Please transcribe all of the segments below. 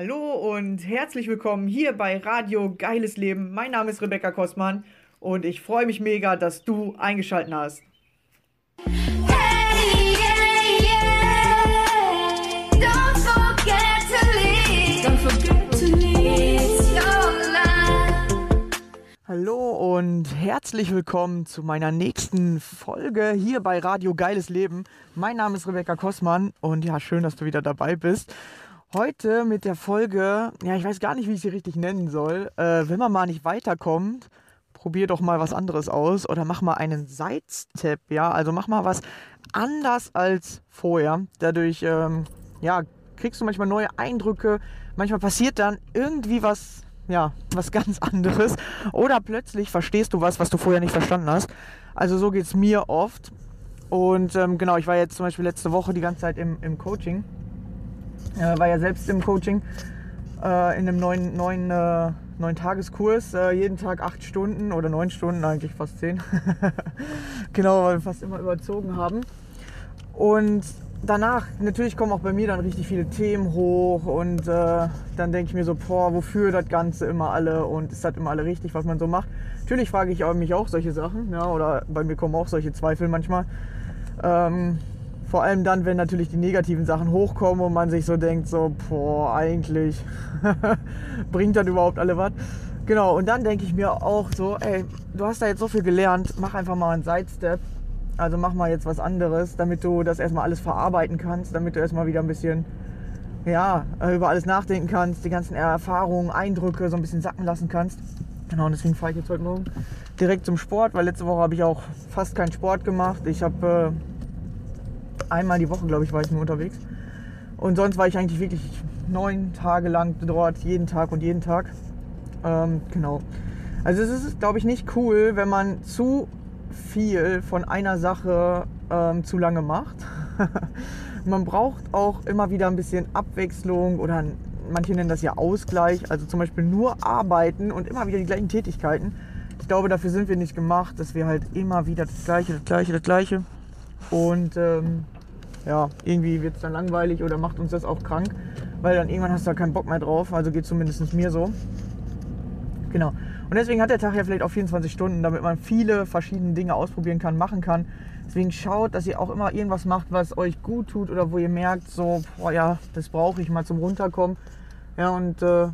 Hallo und herzlich willkommen hier bei Radio Geiles Leben. Mein Name ist Rebecca Kostmann und ich freue mich mega, dass du eingeschaltet hast. Hey, yeah, yeah. Don't forget to leave. Don't forget to leave your life. Hallo und herzlich willkommen zu meiner nächsten Folge hier bei Radio Geiles Leben. Mein Name ist Rebecca Kostmann und ja, schön, dass du wieder dabei bist. Heute mit der Folge, ja, ich weiß gar nicht, wie ich sie richtig nennen soll. Äh, wenn man mal nicht weiterkommt, probier doch mal was anderes aus oder mach mal einen Sidestep, ja, also mach mal was anders als vorher. Dadurch, ähm, ja, kriegst du manchmal neue Eindrücke, manchmal passiert dann irgendwie was, ja, was ganz anderes oder plötzlich verstehst du was, was du vorher nicht verstanden hast. Also so geht es mir oft. Und ähm, genau, ich war jetzt zum Beispiel letzte Woche die ganze Zeit im, im Coaching war ja selbst im Coaching äh, in einem neuen, neuen, äh, neuen Tageskurs, äh, jeden Tag acht Stunden oder neun Stunden, eigentlich fast zehn. genau, weil wir fast immer überzogen haben. Und danach, natürlich kommen auch bei mir dann richtig viele Themen hoch und äh, dann denke ich mir so, boah, wofür das Ganze immer alle und ist das immer alle richtig, was man so macht. Natürlich frage ich mich auch solche Sachen, ja, oder bei mir kommen auch solche Zweifel manchmal. Ähm, vor allem dann, wenn natürlich die negativen Sachen hochkommen und man sich so denkt, so, boah, eigentlich bringt das überhaupt alle was. Genau, und dann denke ich mir auch so, ey, du hast da jetzt so viel gelernt, mach einfach mal einen Sidestep. Also mach mal jetzt was anderes, damit du das erstmal alles verarbeiten kannst, damit du erstmal wieder ein bisschen, ja, über alles nachdenken kannst, die ganzen Erfahrungen, Eindrücke so ein bisschen sacken lassen kannst. Genau, und deswegen fahre ich jetzt heute Morgen direkt zum Sport, weil letzte Woche habe ich auch fast keinen Sport gemacht. Ich habe äh, einmal die Woche, glaube ich, war ich nur unterwegs. Und sonst war ich eigentlich wirklich neun Tage lang dort, jeden Tag und jeden Tag. Ähm, genau. Also es ist, glaube ich, nicht cool, wenn man zu viel von einer Sache ähm, zu lange macht. man braucht auch immer wieder ein bisschen Abwechslung oder manche nennen das ja Ausgleich, also zum Beispiel nur arbeiten und immer wieder die gleichen Tätigkeiten. Ich glaube, dafür sind wir nicht gemacht, dass wir halt immer wieder das Gleiche, das Gleiche, das Gleiche. Und ähm, ja, irgendwie wird es dann langweilig oder macht uns das auch krank, weil dann irgendwann hast du da keinen Bock mehr drauf. Also geht zumindest mir so. Genau. Und deswegen hat der Tag ja vielleicht auch 24 Stunden, damit man viele verschiedene Dinge ausprobieren kann, machen kann. Deswegen schaut, dass ihr auch immer irgendwas macht, was euch gut tut oder wo ihr merkt, so, boah, ja, das brauche ich mal zum Runterkommen. Ja, und äh,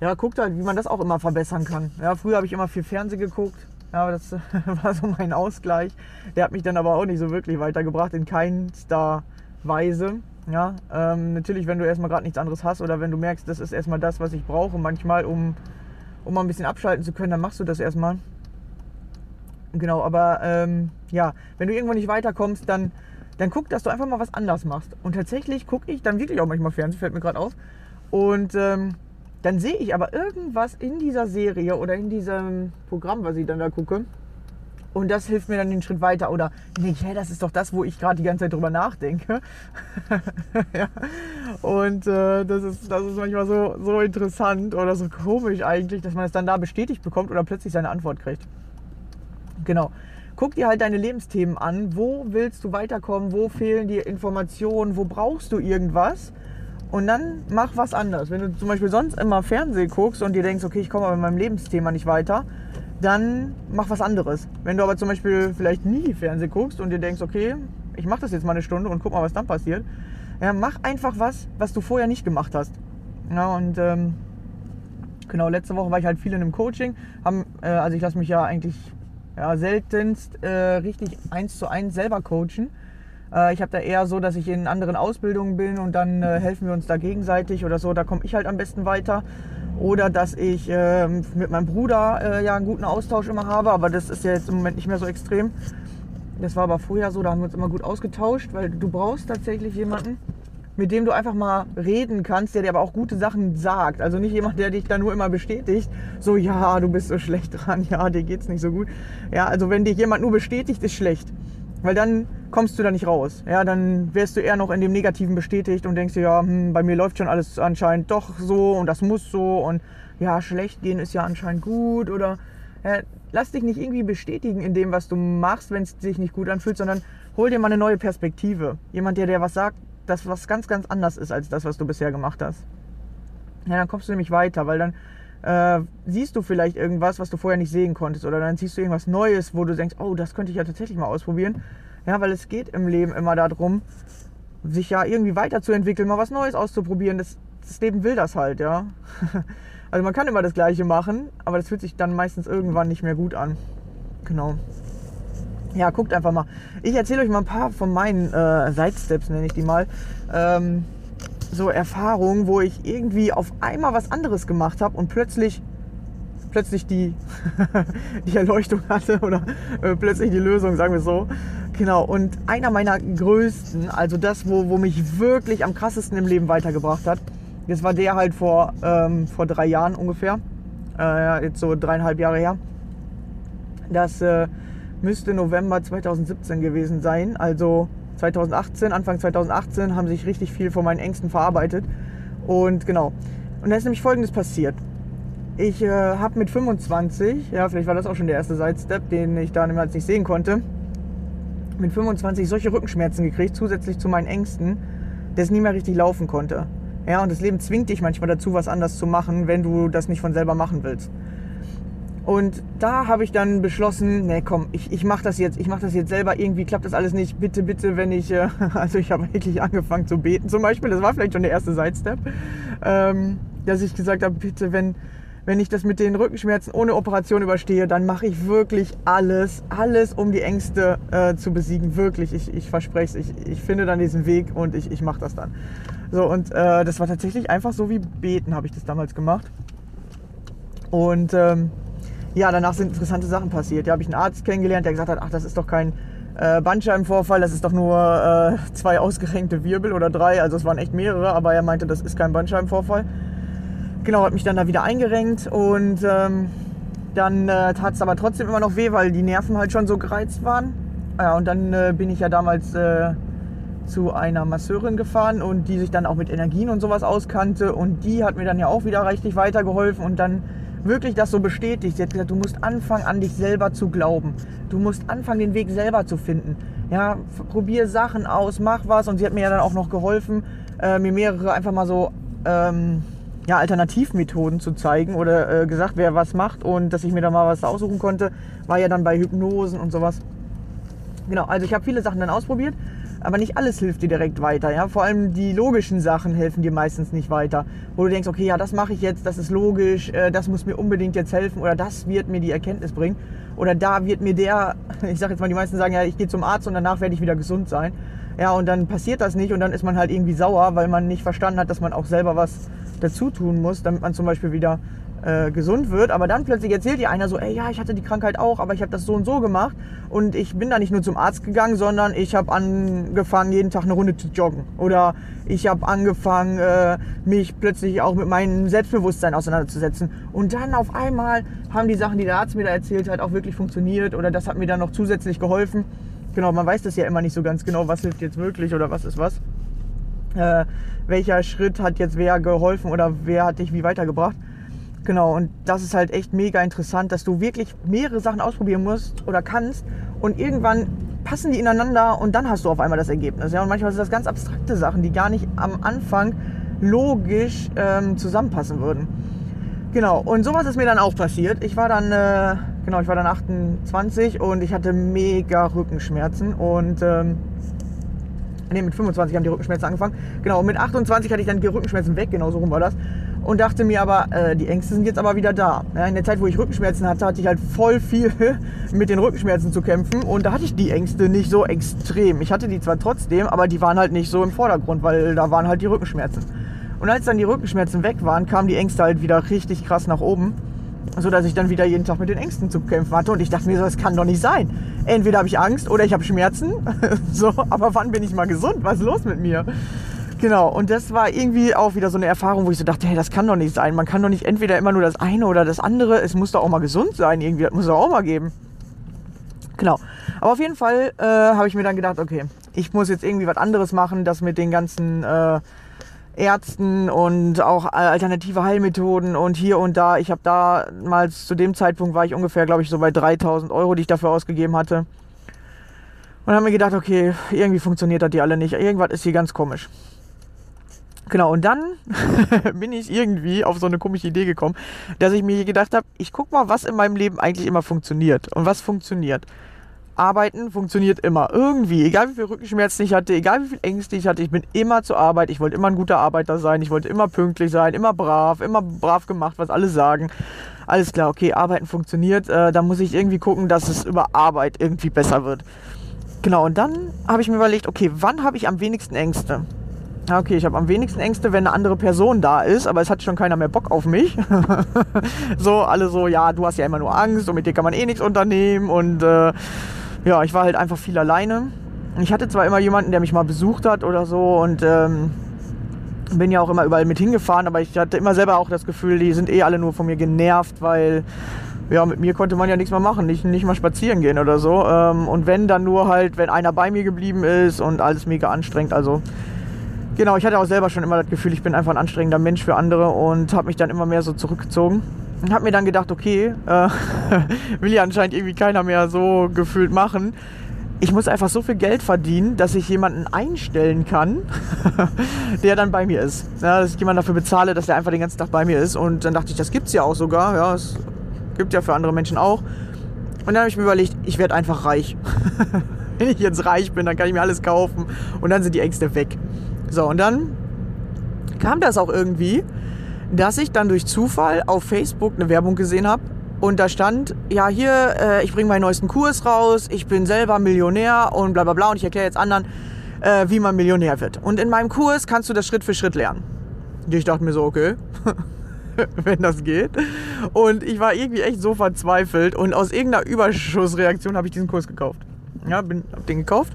ja, guckt halt, wie man das auch immer verbessern kann. Ja, früher habe ich immer viel Fernsehen geguckt. Ja, aber das war so mein Ausgleich. Der hat mich dann aber auch nicht so wirklich weitergebracht, in keinster Weise. Ja, ähm, natürlich, wenn du erstmal gerade nichts anderes hast oder wenn du merkst, das ist erstmal das, was ich brauche, manchmal, um, um mal ein bisschen abschalten zu können, dann machst du das erstmal. Genau, aber ähm, ja, wenn du irgendwo nicht weiterkommst, dann, dann guck, dass du einfach mal was anders machst. Und tatsächlich gucke ich dann wirklich auch manchmal Fernsehen, fällt mir gerade auf. Und ähm, dann sehe ich aber irgendwas in dieser Serie oder in diesem Programm, was ich dann da gucke. Und das hilft mir dann den Schritt weiter. Oder ich, hey, das ist doch das, wo ich gerade die ganze Zeit drüber nachdenke. ja. Und äh, das, ist, das ist manchmal so, so interessant oder so komisch eigentlich, dass man es dann da bestätigt bekommt oder plötzlich seine Antwort kriegt. Genau. Guck dir halt deine Lebensthemen an. Wo willst du weiterkommen? Wo fehlen dir Informationen? Wo brauchst du irgendwas? Und dann mach was anderes. Wenn du zum Beispiel sonst immer Fernsehen guckst und dir denkst, okay, ich komme aber mit meinem Lebensthema nicht weiter, dann mach was anderes. Wenn du aber zum Beispiel vielleicht nie Fernsehen guckst und dir denkst, okay, ich mache das jetzt mal eine Stunde und guck mal, was dann passiert, ja, mach einfach was, was du vorher nicht gemacht hast. Ja, und ähm, genau, letzte Woche war ich halt viel in einem Coaching. Haben, äh, also ich lasse mich ja eigentlich ja, seltenst äh, richtig eins zu eins selber coachen. Äh, ich habe da eher so, dass ich in anderen Ausbildungen bin und dann äh, helfen wir uns da gegenseitig oder so. Da komme ich halt am besten weiter. Oder dass ich ähm, mit meinem Bruder äh, ja einen guten Austausch immer habe, aber das ist ja jetzt im Moment nicht mehr so extrem. Das war aber vorher so, da haben wir uns immer gut ausgetauscht, weil du brauchst tatsächlich jemanden, mit dem du einfach mal reden kannst, der dir aber auch gute Sachen sagt. Also nicht jemand, der dich da nur immer bestätigt, so ja, du bist so schlecht dran, ja, dir geht's nicht so gut. Ja, also wenn dich jemand nur bestätigt, ist schlecht. Weil dann kommst du da nicht raus. Ja, dann wärst du eher noch in dem Negativen bestätigt und denkst dir, ja, hm, bei mir läuft schon alles anscheinend doch so und das muss so und ja, schlecht gehen ist ja anscheinend gut oder ja, lass dich nicht irgendwie bestätigen in dem, was du machst, wenn es sich nicht gut anfühlt, sondern hol dir mal eine neue Perspektive. Jemand, der dir was sagt, das was ganz, ganz anders ist als das, was du bisher gemacht hast. Ja, dann kommst du nämlich weiter, weil dann äh, siehst du vielleicht irgendwas, was du vorher nicht sehen konntest. Oder dann siehst du irgendwas Neues, wo du denkst, oh, das könnte ich ja tatsächlich mal ausprobieren. Ja, weil es geht im Leben immer darum, sich ja irgendwie weiterzuentwickeln, mal was Neues auszuprobieren. Das, das Leben will das halt, ja. Also man kann immer das Gleiche machen, aber das fühlt sich dann meistens irgendwann nicht mehr gut an. Genau. Ja, guckt einfach mal. Ich erzähle euch mal ein paar von meinen äh, Sidesteps, nenne ich die mal. Ähm, so Erfahrungen, wo ich irgendwie auf einmal was anderes gemacht habe und plötzlich plötzlich die, die Erleuchtung hatte oder äh, plötzlich die Lösung, sagen wir so. Genau, und einer meiner größten, also das, wo, wo mich wirklich am krassesten im Leben weitergebracht hat, das war der halt vor, ähm, vor drei Jahren ungefähr, äh, jetzt so dreieinhalb Jahre her. Das äh, müsste November 2017 gewesen sein, also 2018, Anfang 2018 haben sich richtig viel von meinen Ängsten verarbeitet. Und genau, und da ist nämlich Folgendes passiert. Ich äh, habe mit 25, ja, vielleicht war das auch schon der erste Sidestep, den ich da niemals nicht sehen konnte, mit 25 solche Rückenschmerzen gekriegt, zusätzlich zu meinen Ängsten, dass es nie mehr richtig laufen konnte. Ja, und das Leben zwingt dich manchmal dazu, was anders zu machen, wenn du das nicht von selber machen willst. Und da habe ich dann beschlossen, nee, komm, ich, ich mache das jetzt, ich mache das jetzt selber, irgendwie klappt das alles nicht, bitte, bitte, wenn ich, äh, also ich habe wirklich angefangen zu beten zum Beispiel, das war vielleicht schon der erste Sidestep, ähm, dass ich gesagt habe, bitte, wenn, wenn ich das mit den Rückenschmerzen ohne Operation überstehe, dann mache ich wirklich alles, alles, um die Ängste äh, zu besiegen. Wirklich, ich, ich verspreche es. Ich, ich finde dann diesen Weg und ich, ich mache das dann. So, und äh, das war tatsächlich einfach so wie Beten, habe ich das damals gemacht. Und ähm, ja, danach sind interessante Sachen passiert. Da habe ich einen Arzt kennengelernt, der gesagt hat, ach, das ist doch kein äh, Bandscheibenvorfall, das ist doch nur äh, zwei ausgerenkte Wirbel oder drei, also es waren echt mehrere, aber er meinte, das ist kein Bandscheibenvorfall. Genau, hat mich dann da wieder eingerenkt und ähm, dann äh, tat es aber trotzdem immer noch weh, weil die Nerven halt schon so gereizt waren. Ja, und dann äh, bin ich ja damals äh, zu einer Masseurin gefahren und die sich dann auch mit Energien und sowas auskannte und die hat mir dann ja auch wieder richtig weitergeholfen und dann wirklich das so bestätigt. Sie hat gesagt, du musst anfangen an dich selber zu glauben. Du musst anfangen den Weg selber zu finden. Ja, probier Sachen aus, mach was und sie hat mir ja dann auch noch geholfen, äh, mir mehrere einfach mal so ähm, ja, Alternativmethoden zu zeigen oder äh, gesagt, wer was macht und dass ich mir da mal was aussuchen konnte, war ja dann bei Hypnosen und sowas. Genau, also ich habe viele Sachen dann ausprobiert, aber nicht alles hilft dir direkt weiter. Ja? Vor allem die logischen Sachen helfen dir meistens nicht weiter. Wo du denkst, okay, ja, das mache ich jetzt, das ist logisch, äh, das muss mir unbedingt jetzt helfen oder das wird mir die Erkenntnis bringen. Oder da wird mir der, ich sage jetzt mal, die meisten sagen, ja, ich gehe zum Arzt und danach werde ich wieder gesund sein. Ja, und dann passiert das nicht und dann ist man halt irgendwie sauer, weil man nicht verstanden hat, dass man auch selber was dazu tun muss, damit man zum Beispiel wieder äh, gesund wird. Aber dann plötzlich erzählt dir einer so, ey, ja, ich hatte die Krankheit auch, aber ich habe das so und so gemacht. Und ich bin da nicht nur zum Arzt gegangen, sondern ich habe angefangen, jeden Tag eine Runde zu joggen. Oder ich habe angefangen, äh, mich plötzlich auch mit meinem Selbstbewusstsein auseinanderzusetzen. Und dann auf einmal haben die Sachen, die der Arzt mir da erzählt hat, auch wirklich funktioniert. Oder das hat mir dann noch zusätzlich geholfen. Genau, man weiß das ja immer nicht so ganz genau, was hilft jetzt wirklich oder was ist was. Äh, welcher Schritt hat jetzt wer geholfen oder wer hat dich wie weitergebracht. Genau, und das ist halt echt mega interessant, dass du wirklich mehrere Sachen ausprobieren musst oder kannst und irgendwann passen die ineinander und dann hast du auf einmal das Ergebnis. Ja, und manchmal sind das ganz abstrakte Sachen, die gar nicht am Anfang logisch ähm, zusammenpassen würden. Genau, und sowas ist mir dann auch passiert. Ich war dann, äh, genau, ich war dann 28 und ich hatte mega Rückenschmerzen und ähm, Ne, mit 25 haben die Rückenschmerzen angefangen. Genau, und mit 28 hatte ich dann die Rückenschmerzen weg, genau so rum war das. Und dachte mir aber, äh, die Ängste sind jetzt aber wieder da. Ja, in der Zeit, wo ich Rückenschmerzen hatte, hatte ich halt voll viel mit den Rückenschmerzen zu kämpfen. Und da hatte ich die Ängste nicht so extrem. Ich hatte die zwar trotzdem, aber die waren halt nicht so im Vordergrund, weil da waren halt die Rückenschmerzen. Und als dann die Rückenschmerzen weg waren, kamen die Ängste halt wieder richtig krass nach oben. So dass ich dann wieder jeden Tag mit den Ängsten zu kämpfen hatte. Und ich dachte mir so, das kann doch nicht sein. Entweder habe ich Angst oder ich habe Schmerzen. so, aber wann bin ich mal gesund? Was ist los mit mir? Genau, und das war irgendwie auch wieder so eine Erfahrung, wo ich so dachte, hey, das kann doch nicht sein. Man kann doch nicht entweder immer nur das eine oder das andere. Es muss doch auch mal gesund sein, irgendwie. Das muss es auch mal geben. Genau. Aber auf jeden Fall äh, habe ich mir dann gedacht, okay, ich muss jetzt irgendwie was anderes machen, das mit den ganzen äh, Ärzten und auch alternative Heilmethoden und hier und da. Ich habe damals, zu dem Zeitpunkt war ich ungefähr, glaube ich, so bei 3000 Euro, die ich dafür ausgegeben hatte. Und habe mir gedacht, okay, irgendwie funktioniert das die alle nicht. Irgendwas ist hier ganz komisch. Genau, und dann bin ich irgendwie auf so eine komische Idee gekommen, dass ich mir gedacht habe, ich guck mal, was in meinem Leben eigentlich immer funktioniert. Und was funktioniert? Arbeiten funktioniert immer. Irgendwie. Egal wie viel Rückenschmerzen ich hatte, egal wie viel Ängste ich hatte, ich bin immer zur Arbeit. Ich wollte immer ein guter Arbeiter sein. Ich wollte immer pünktlich sein, immer brav, immer brav gemacht, was alle sagen. Alles klar, okay, Arbeiten funktioniert. Äh, da muss ich irgendwie gucken, dass es über Arbeit irgendwie besser wird. Genau, und dann habe ich mir überlegt, okay, wann habe ich am wenigsten Ängste? Ja, Okay, ich habe am wenigsten Ängste, wenn eine andere Person da ist, aber es hat schon keiner mehr Bock auf mich. so, alle so, ja, du hast ja immer nur Angst und mit dir kann man eh nichts unternehmen und äh, ja, ich war halt einfach viel alleine. Ich hatte zwar immer jemanden, der mich mal besucht hat oder so und ähm, bin ja auch immer überall mit hingefahren, aber ich hatte immer selber auch das Gefühl, die sind eh alle nur von mir genervt, weil ja, mit mir konnte man ja nichts mehr machen, nicht, nicht mal spazieren gehen oder so. Ähm, und wenn, dann nur halt, wenn einer bei mir geblieben ist und alles mega anstrengend. Also genau, ich hatte auch selber schon immer das Gefühl, ich bin einfach ein anstrengender Mensch für andere und habe mich dann immer mehr so zurückgezogen. Und habe mir dann gedacht, okay, äh, will ja anscheinend irgendwie keiner mehr so gefühlt machen. Ich muss einfach so viel Geld verdienen, dass ich jemanden einstellen kann, der dann bei mir ist. Ja, dass ich jemanden dafür bezahle, dass der einfach den ganzen Tag bei mir ist. Und dann dachte ich, das gibt's ja auch sogar. Ja, es gibt ja für andere Menschen auch. Und dann habe ich mir überlegt, ich werde einfach reich. Wenn ich jetzt reich bin, dann kann ich mir alles kaufen und dann sind die Ängste weg. So, und dann kam das auch irgendwie, dass ich dann durch Zufall auf Facebook eine Werbung gesehen habe und da stand, ja hier, äh, ich bringe meinen neuesten Kurs raus, ich bin selber Millionär und bla bla bla und ich erkläre jetzt anderen, äh, wie man Millionär wird. Und in meinem Kurs kannst du das Schritt für Schritt lernen. Und ich dachte mir so, okay, wenn das geht. Und ich war irgendwie echt so verzweifelt und aus irgendeiner Überschussreaktion habe ich diesen Kurs gekauft. Ja, bin, hab den gekauft.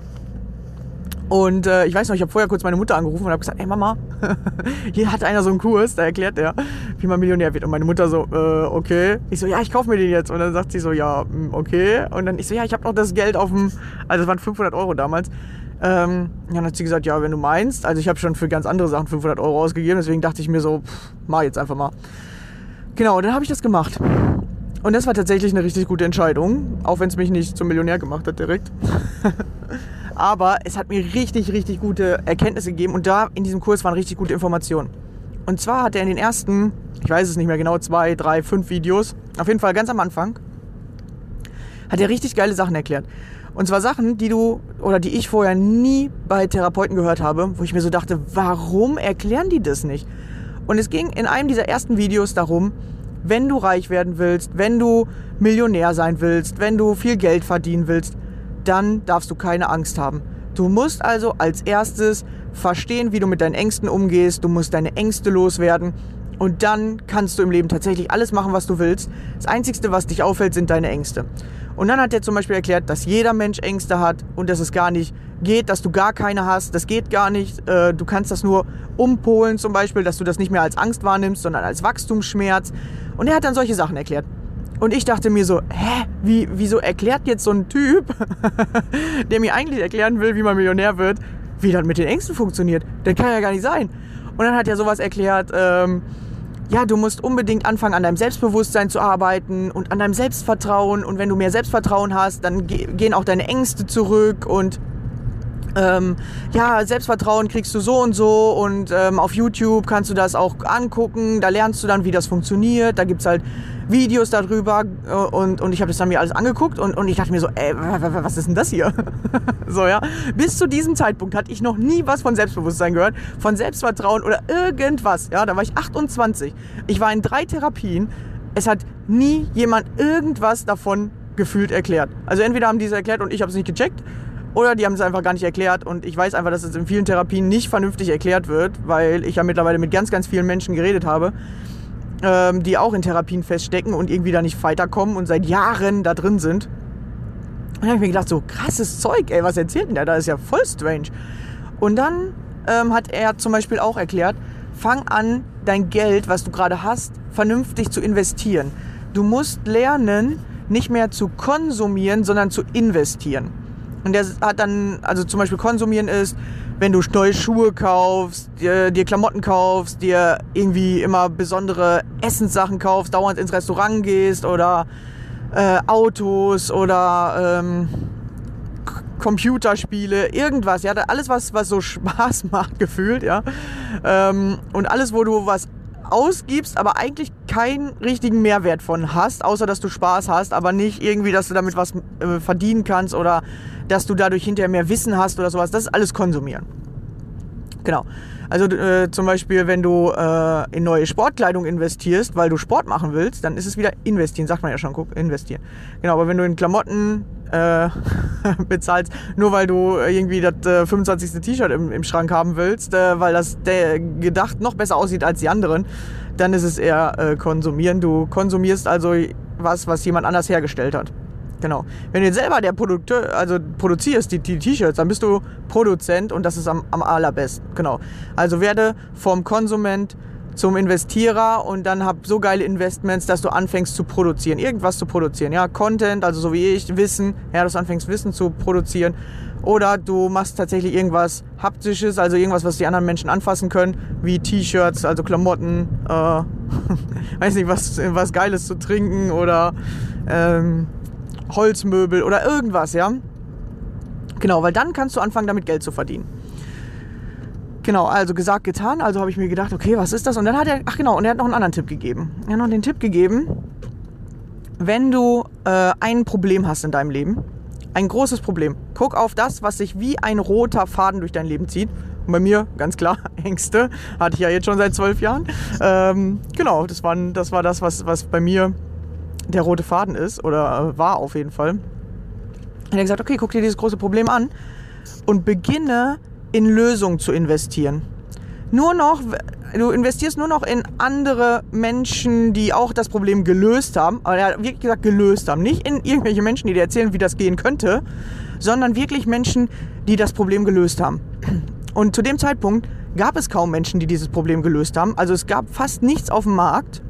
Und äh, ich weiß noch, ich habe vorher kurz meine Mutter angerufen und habe gesagt, ey Mama, hier hat einer so einen Kurs, da erklärt der, wie man Millionär wird. Und meine Mutter so, äh, okay. Ich so, ja, ich kaufe mir den jetzt. Und dann sagt sie so, ja, mm, okay. Und dann ich so, ja, ich habe noch das Geld auf dem, also es waren 500 Euro damals. Ähm, dann hat sie gesagt, ja, wenn du meinst. Also ich habe schon für ganz andere Sachen 500 Euro ausgegeben, deswegen dachte ich mir so, pff, mach jetzt einfach mal. Genau, dann habe ich das gemacht. Und das war tatsächlich eine richtig gute Entscheidung, auch wenn es mich nicht zum Millionär gemacht hat direkt. Aber es hat mir richtig, richtig gute Erkenntnisse gegeben und da in diesem Kurs waren richtig gute Informationen. Und zwar hat er in den ersten, ich weiß es nicht mehr genau, zwei, drei, fünf Videos, auf jeden Fall ganz am Anfang, hat er richtig geile Sachen erklärt. Und zwar Sachen, die du oder die ich vorher nie bei Therapeuten gehört habe, wo ich mir so dachte, warum erklären die das nicht? Und es ging in einem dieser ersten Videos darum, wenn du reich werden willst, wenn du Millionär sein willst, wenn du viel Geld verdienen willst, dann darfst du keine Angst haben. Du musst also als erstes verstehen, wie du mit deinen Ängsten umgehst. Du musst deine Ängste loswerden. Und dann kannst du im Leben tatsächlich alles machen, was du willst. Das Einzige, was dich auffällt, sind deine Ängste. Und dann hat er zum Beispiel erklärt, dass jeder Mensch Ängste hat und dass es gar nicht geht, dass du gar keine hast. Das geht gar nicht. Äh, Du kannst das nur umpolen zum Beispiel, dass du das nicht mehr als Angst wahrnimmst, sondern als Wachstumsschmerz. Und er hat dann solche Sachen erklärt. Und ich dachte mir so, hä, wie, wieso erklärt jetzt so ein Typ, der mir eigentlich erklären will, wie man Millionär wird, wie das mit den Ängsten funktioniert? Das kann ja gar nicht sein. Und dann hat er sowas erklärt, ähm, ja, du musst unbedingt anfangen, an deinem Selbstbewusstsein zu arbeiten und an deinem Selbstvertrauen. Und wenn du mehr Selbstvertrauen hast, dann ge gehen auch deine Ängste zurück und ähm, ja, Selbstvertrauen kriegst du so und so und ähm, auf YouTube kannst du das auch angucken, da lernst du dann, wie das funktioniert, da gibt's halt Videos darüber äh, und, und ich habe das dann mir alles angeguckt und, und ich dachte mir so, ey, wa- wa- was ist denn das hier? so, ja. Bis zu diesem Zeitpunkt hatte ich noch nie was von Selbstbewusstsein gehört, von Selbstvertrauen oder irgendwas. Ja, da war ich 28. Ich war in drei Therapien. Es hat nie jemand irgendwas davon gefühlt erklärt. Also entweder haben die es erklärt und ich habe es nicht gecheckt oder die haben es einfach gar nicht erklärt und ich weiß einfach, dass es in vielen Therapien nicht vernünftig erklärt wird, weil ich ja mittlerweile mit ganz, ganz vielen Menschen geredet habe, ähm, die auch in Therapien feststecken und irgendwie da nicht weiterkommen und seit Jahren da drin sind. Und dann habe ich mir gedacht, so krasses Zeug, ey, was erzählt denn der? Das ist ja voll strange. Und dann ähm, hat er zum Beispiel auch erklärt, fang an, dein Geld, was du gerade hast, vernünftig zu investieren. Du musst lernen, nicht mehr zu konsumieren, sondern zu investieren. Und der hat dann, also zum Beispiel konsumieren ist, wenn du neue Schuhe kaufst, dir, dir Klamotten kaufst, dir irgendwie immer besondere Essenssachen kaufst, dauernd ins Restaurant gehst oder äh, Autos oder ähm, Computerspiele, irgendwas, ja, alles was, was so Spaß macht, gefühlt, ja. Ähm, und alles, wo du was ausgibst, aber eigentlich keinen richtigen Mehrwert von hast, außer dass du Spaß hast, aber nicht irgendwie, dass du damit was äh, verdienen kannst oder dass du dadurch hinterher mehr Wissen hast oder sowas. Das ist alles konsumieren. Genau. Also äh, zum Beispiel, wenn du äh, in neue Sportkleidung investierst, weil du Sport machen willst, dann ist es wieder investieren, sagt man ja schon, guck, investieren. Genau, aber wenn du in Klamotten äh, bezahlst, nur weil du irgendwie das äh, 25. T-Shirt im, im Schrank haben willst, äh, weil das der gedacht noch besser aussieht als die anderen, dann ist es eher äh, konsumieren. Du konsumierst also was, was jemand anders hergestellt hat. Genau. Wenn du jetzt selber der Produkteur, also produzierst die T-Shirts, dann bist du Produzent und das ist am, am allerbesten. Genau. Also werde vom Konsument zum Investierer und dann hab so geile Investments, dass du anfängst zu produzieren, irgendwas zu produzieren. Ja, Content, also so wie ich, Wissen, ja, dass du anfängst Wissen zu produzieren. Oder du machst tatsächlich irgendwas Haptisches, also irgendwas, was die anderen Menschen anfassen können, wie T-Shirts, also Klamotten, äh, weiß nicht, was, was Geiles zu trinken oder ähm, Holzmöbel oder irgendwas, ja. Genau, weil dann kannst du anfangen, damit Geld zu verdienen. Genau, also gesagt, getan. Also habe ich mir gedacht, okay, was ist das? Und dann hat er, ach genau, und er hat noch einen anderen Tipp gegeben. Er hat noch den Tipp gegeben, wenn du äh, ein Problem hast in deinem Leben, ein großes Problem, guck auf das, was sich wie ein roter Faden durch dein Leben zieht. Und bei mir, ganz klar, Ängste. Hatte ich ja jetzt schon seit zwölf Jahren. Ähm, genau, das, waren, das war das, was, was bei mir der rote Faden ist. Oder äh, war auf jeden Fall. Er hat gesagt, okay, guck dir dieses große Problem an und beginne in Lösungen zu investieren. Nur noch, du investierst nur noch in andere Menschen, die auch das Problem gelöst haben. Aber er hat wirklich gesagt, gelöst haben. Nicht in irgendwelche Menschen, die dir erzählen, wie das gehen könnte, sondern wirklich Menschen, die das Problem gelöst haben. Und zu dem Zeitpunkt gab es kaum Menschen, die dieses Problem gelöst haben. Also es gab fast nichts auf dem Markt,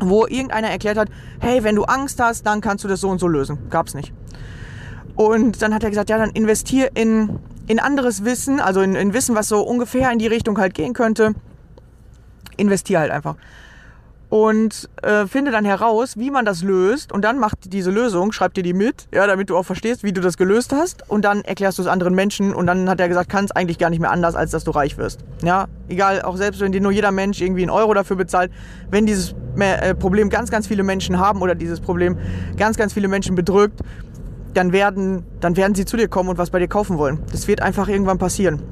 wo irgendeiner erklärt hat, hey, wenn du Angst hast, dann kannst du das so und so lösen. Gab's nicht. Und dann hat er gesagt, ja, dann investier in, in anderes Wissen, also in, in Wissen, was so ungefähr in die Richtung halt gehen könnte. Investier halt einfach. Und äh, finde dann heraus, wie man das löst. Und dann macht diese Lösung, schreib dir die mit, ja, damit du auch verstehst, wie du das gelöst hast. Und dann erklärst du es anderen Menschen. Und dann hat er gesagt, kann es eigentlich gar nicht mehr anders, als dass du reich wirst. Ja, egal, auch selbst wenn dir nur jeder Mensch irgendwie einen Euro dafür bezahlt, wenn dieses äh, Problem ganz, ganz viele Menschen haben oder dieses Problem ganz, ganz viele Menschen bedrückt, dann werden, dann werden sie zu dir kommen und was bei dir kaufen wollen. Das wird einfach irgendwann passieren.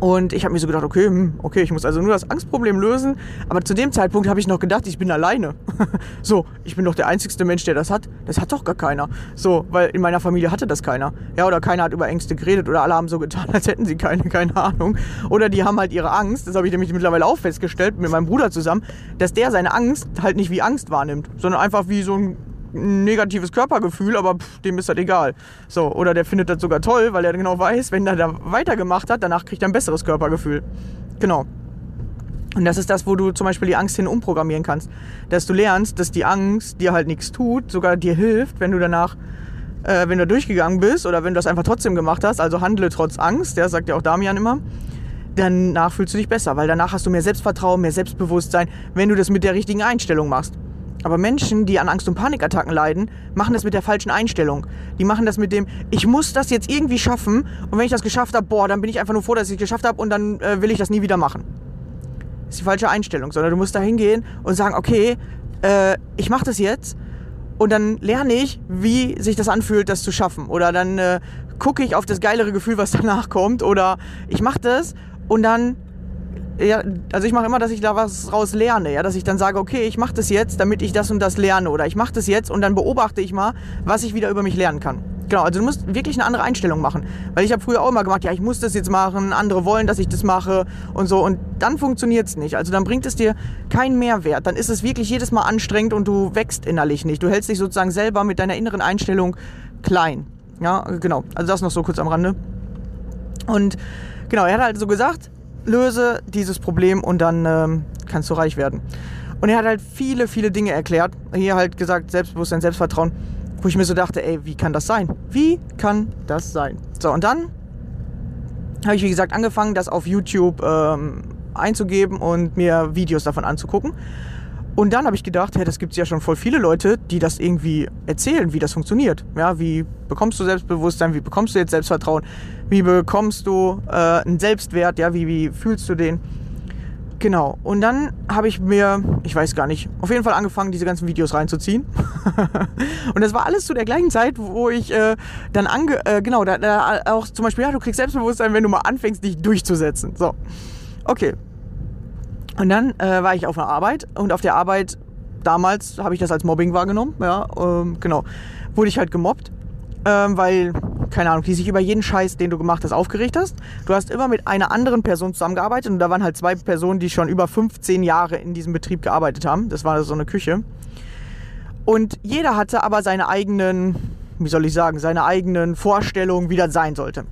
Und ich habe mir so gedacht, okay, hm, okay, ich muss also nur das Angstproblem lösen. Aber zu dem Zeitpunkt habe ich noch gedacht, ich bin alleine. so, ich bin doch der einzigste Mensch, der das hat. Das hat doch gar keiner. So, weil in meiner Familie hatte das keiner. Ja, oder keiner hat über Ängste geredet oder alle haben so getan, als hätten sie keine, keine Ahnung. Oder die haben halt ihre Angst, das habe ich nämlich mittlerweile auch festgestellt, mit meinem Bruder zusammen, dass der seine Angst halt nicht wie Angst wahrnimmt, sondern einfach wie so ein negatives Körpergefühl, aber pff, dem ist das egal. So, oder der findet das sogar toll, weil er genau weiß, wenn er da weitergemacht hat, danach kriegt er ein besseres Körpergefühl. Genau. Und das ist das, wo du zum Beispiel die Angst hin umprogrammieren kannst. Dass du lernst, dass die Angst dir halt nichts tut, sogar dir hilft, wenn du danach, äh, wenn du durchgegangen bist oder wenn du das einfach trotzdem gemacht hast, also handle trotz Angst, der sagt ja auch Damian immer, danach fühlst du dich besser, weil danach hast du mehr Selbstvertrauen, mehr Selbstbewusstsein, wenn du das mit der richtigen Einstellung machst. Aber Menschen, die an Angst- und Panikattacken leiden, machen das mit der falschen Einstellung. Die machen das mit dem, ich muss das jetzt irgendwie schaffen und wenn ich das geschafft habe, boah, dann bin ich einfach nur froh, dass ich es geschafft habe und dann äh, will ich das nie wieder machen. Das ist die falsche Einstellung, sondern du musst da hingehen und sagen, okay, äh, ich mache das jetzt und dann lerne ich, wie sich das anfühlt, das zu schaffen. Oder dann äh, gucke ich auf das geilere Gefühl, was danach kommt. Oder ich mache das und dann ja, also ich mache immer, dass ich da was raus lerne, ja, dass ich dann sage, okay, ich mache das jetzt, damit ich das und das lerne oder ich mache das jetzt und dann beobachte ich mal, was ich wieder über mich lernen kann. Genau, also du musst wirklich eine andere Einstellung machen, weil ich habe früher auch immer gemacht, ja, ich muss das jetzt machen, andere wollen, dass ich das mache und so und dann funktioniert es nicht. Also dann bringt es dir keinen Mehrwert, dann ist es wirklich jedes Mal anstrengend und du wächst innerlich nicht. Du hältst dich sozusagen selber mit deiner inneren Einstellung klein. Ja, genau. Also das noch so kurz am Rande. Und genau, er hat halt so gesagt, löse dieses Problem und dann ähm, kannst du reich werden. Und er hat halt viele, viele Dinge erklärt. Hier halt gesagt, Selbstbewusstsein, Selbstvertrauen, wo ich mir so dachte, ey, wie kann das sein? Wie kann das sein? So, und dann habe ich, wie gesagt, angefangen, das auf YouTube ähm, einzugeben und mir Videos davon anzugucken. Und dann habe ich gedacht, hey, das gibt es ja schon voll viele Leute, die das irgendwie erzählen, wie das funktioniert. Ja, wie bekommst du Selbstbewusstsein, wie bekommst du jetzt Selbstvertrauen, wie bekommst du äh, einen Selbstwert, ja, wie, wie fühlst du den? Genau. Und dann habe ich mir, ich weiß gar nicht, auf jeden Fall angefangen, diese ganzen Videos reinzuziehen. und das war alles zu der gleichen Zeit, wo ich äh, dann ange, äh, genau, da, da auch zum Beispiel, ja, du kriegst Selbstbewusstsein, wenn du mal anfängst, dich durchzusetzen. So. Okay. Und dann äh, war ich auf einer Arbeit und auf der Arbeit damals habe ich das als Mobbing wahrgenommen. Ja, ähm, genau. Wurde ich halt gemobbt, ähm, weil, keine Ahnung, die sich über jeden Scheiß, den du gemacht hast, aufgeregt hast. Du hast immer mit einer anderen Person zusammengearbeitet und da waren halt zwei Personen, die schon über 15 Jahre in diesem Betrieb gearbeitet haben. Das war so eine Küche. Und jeder hatte aber seine eigenen, wie soll ich sagen, seine eigenen Vorstellungen, wie das sein sollte.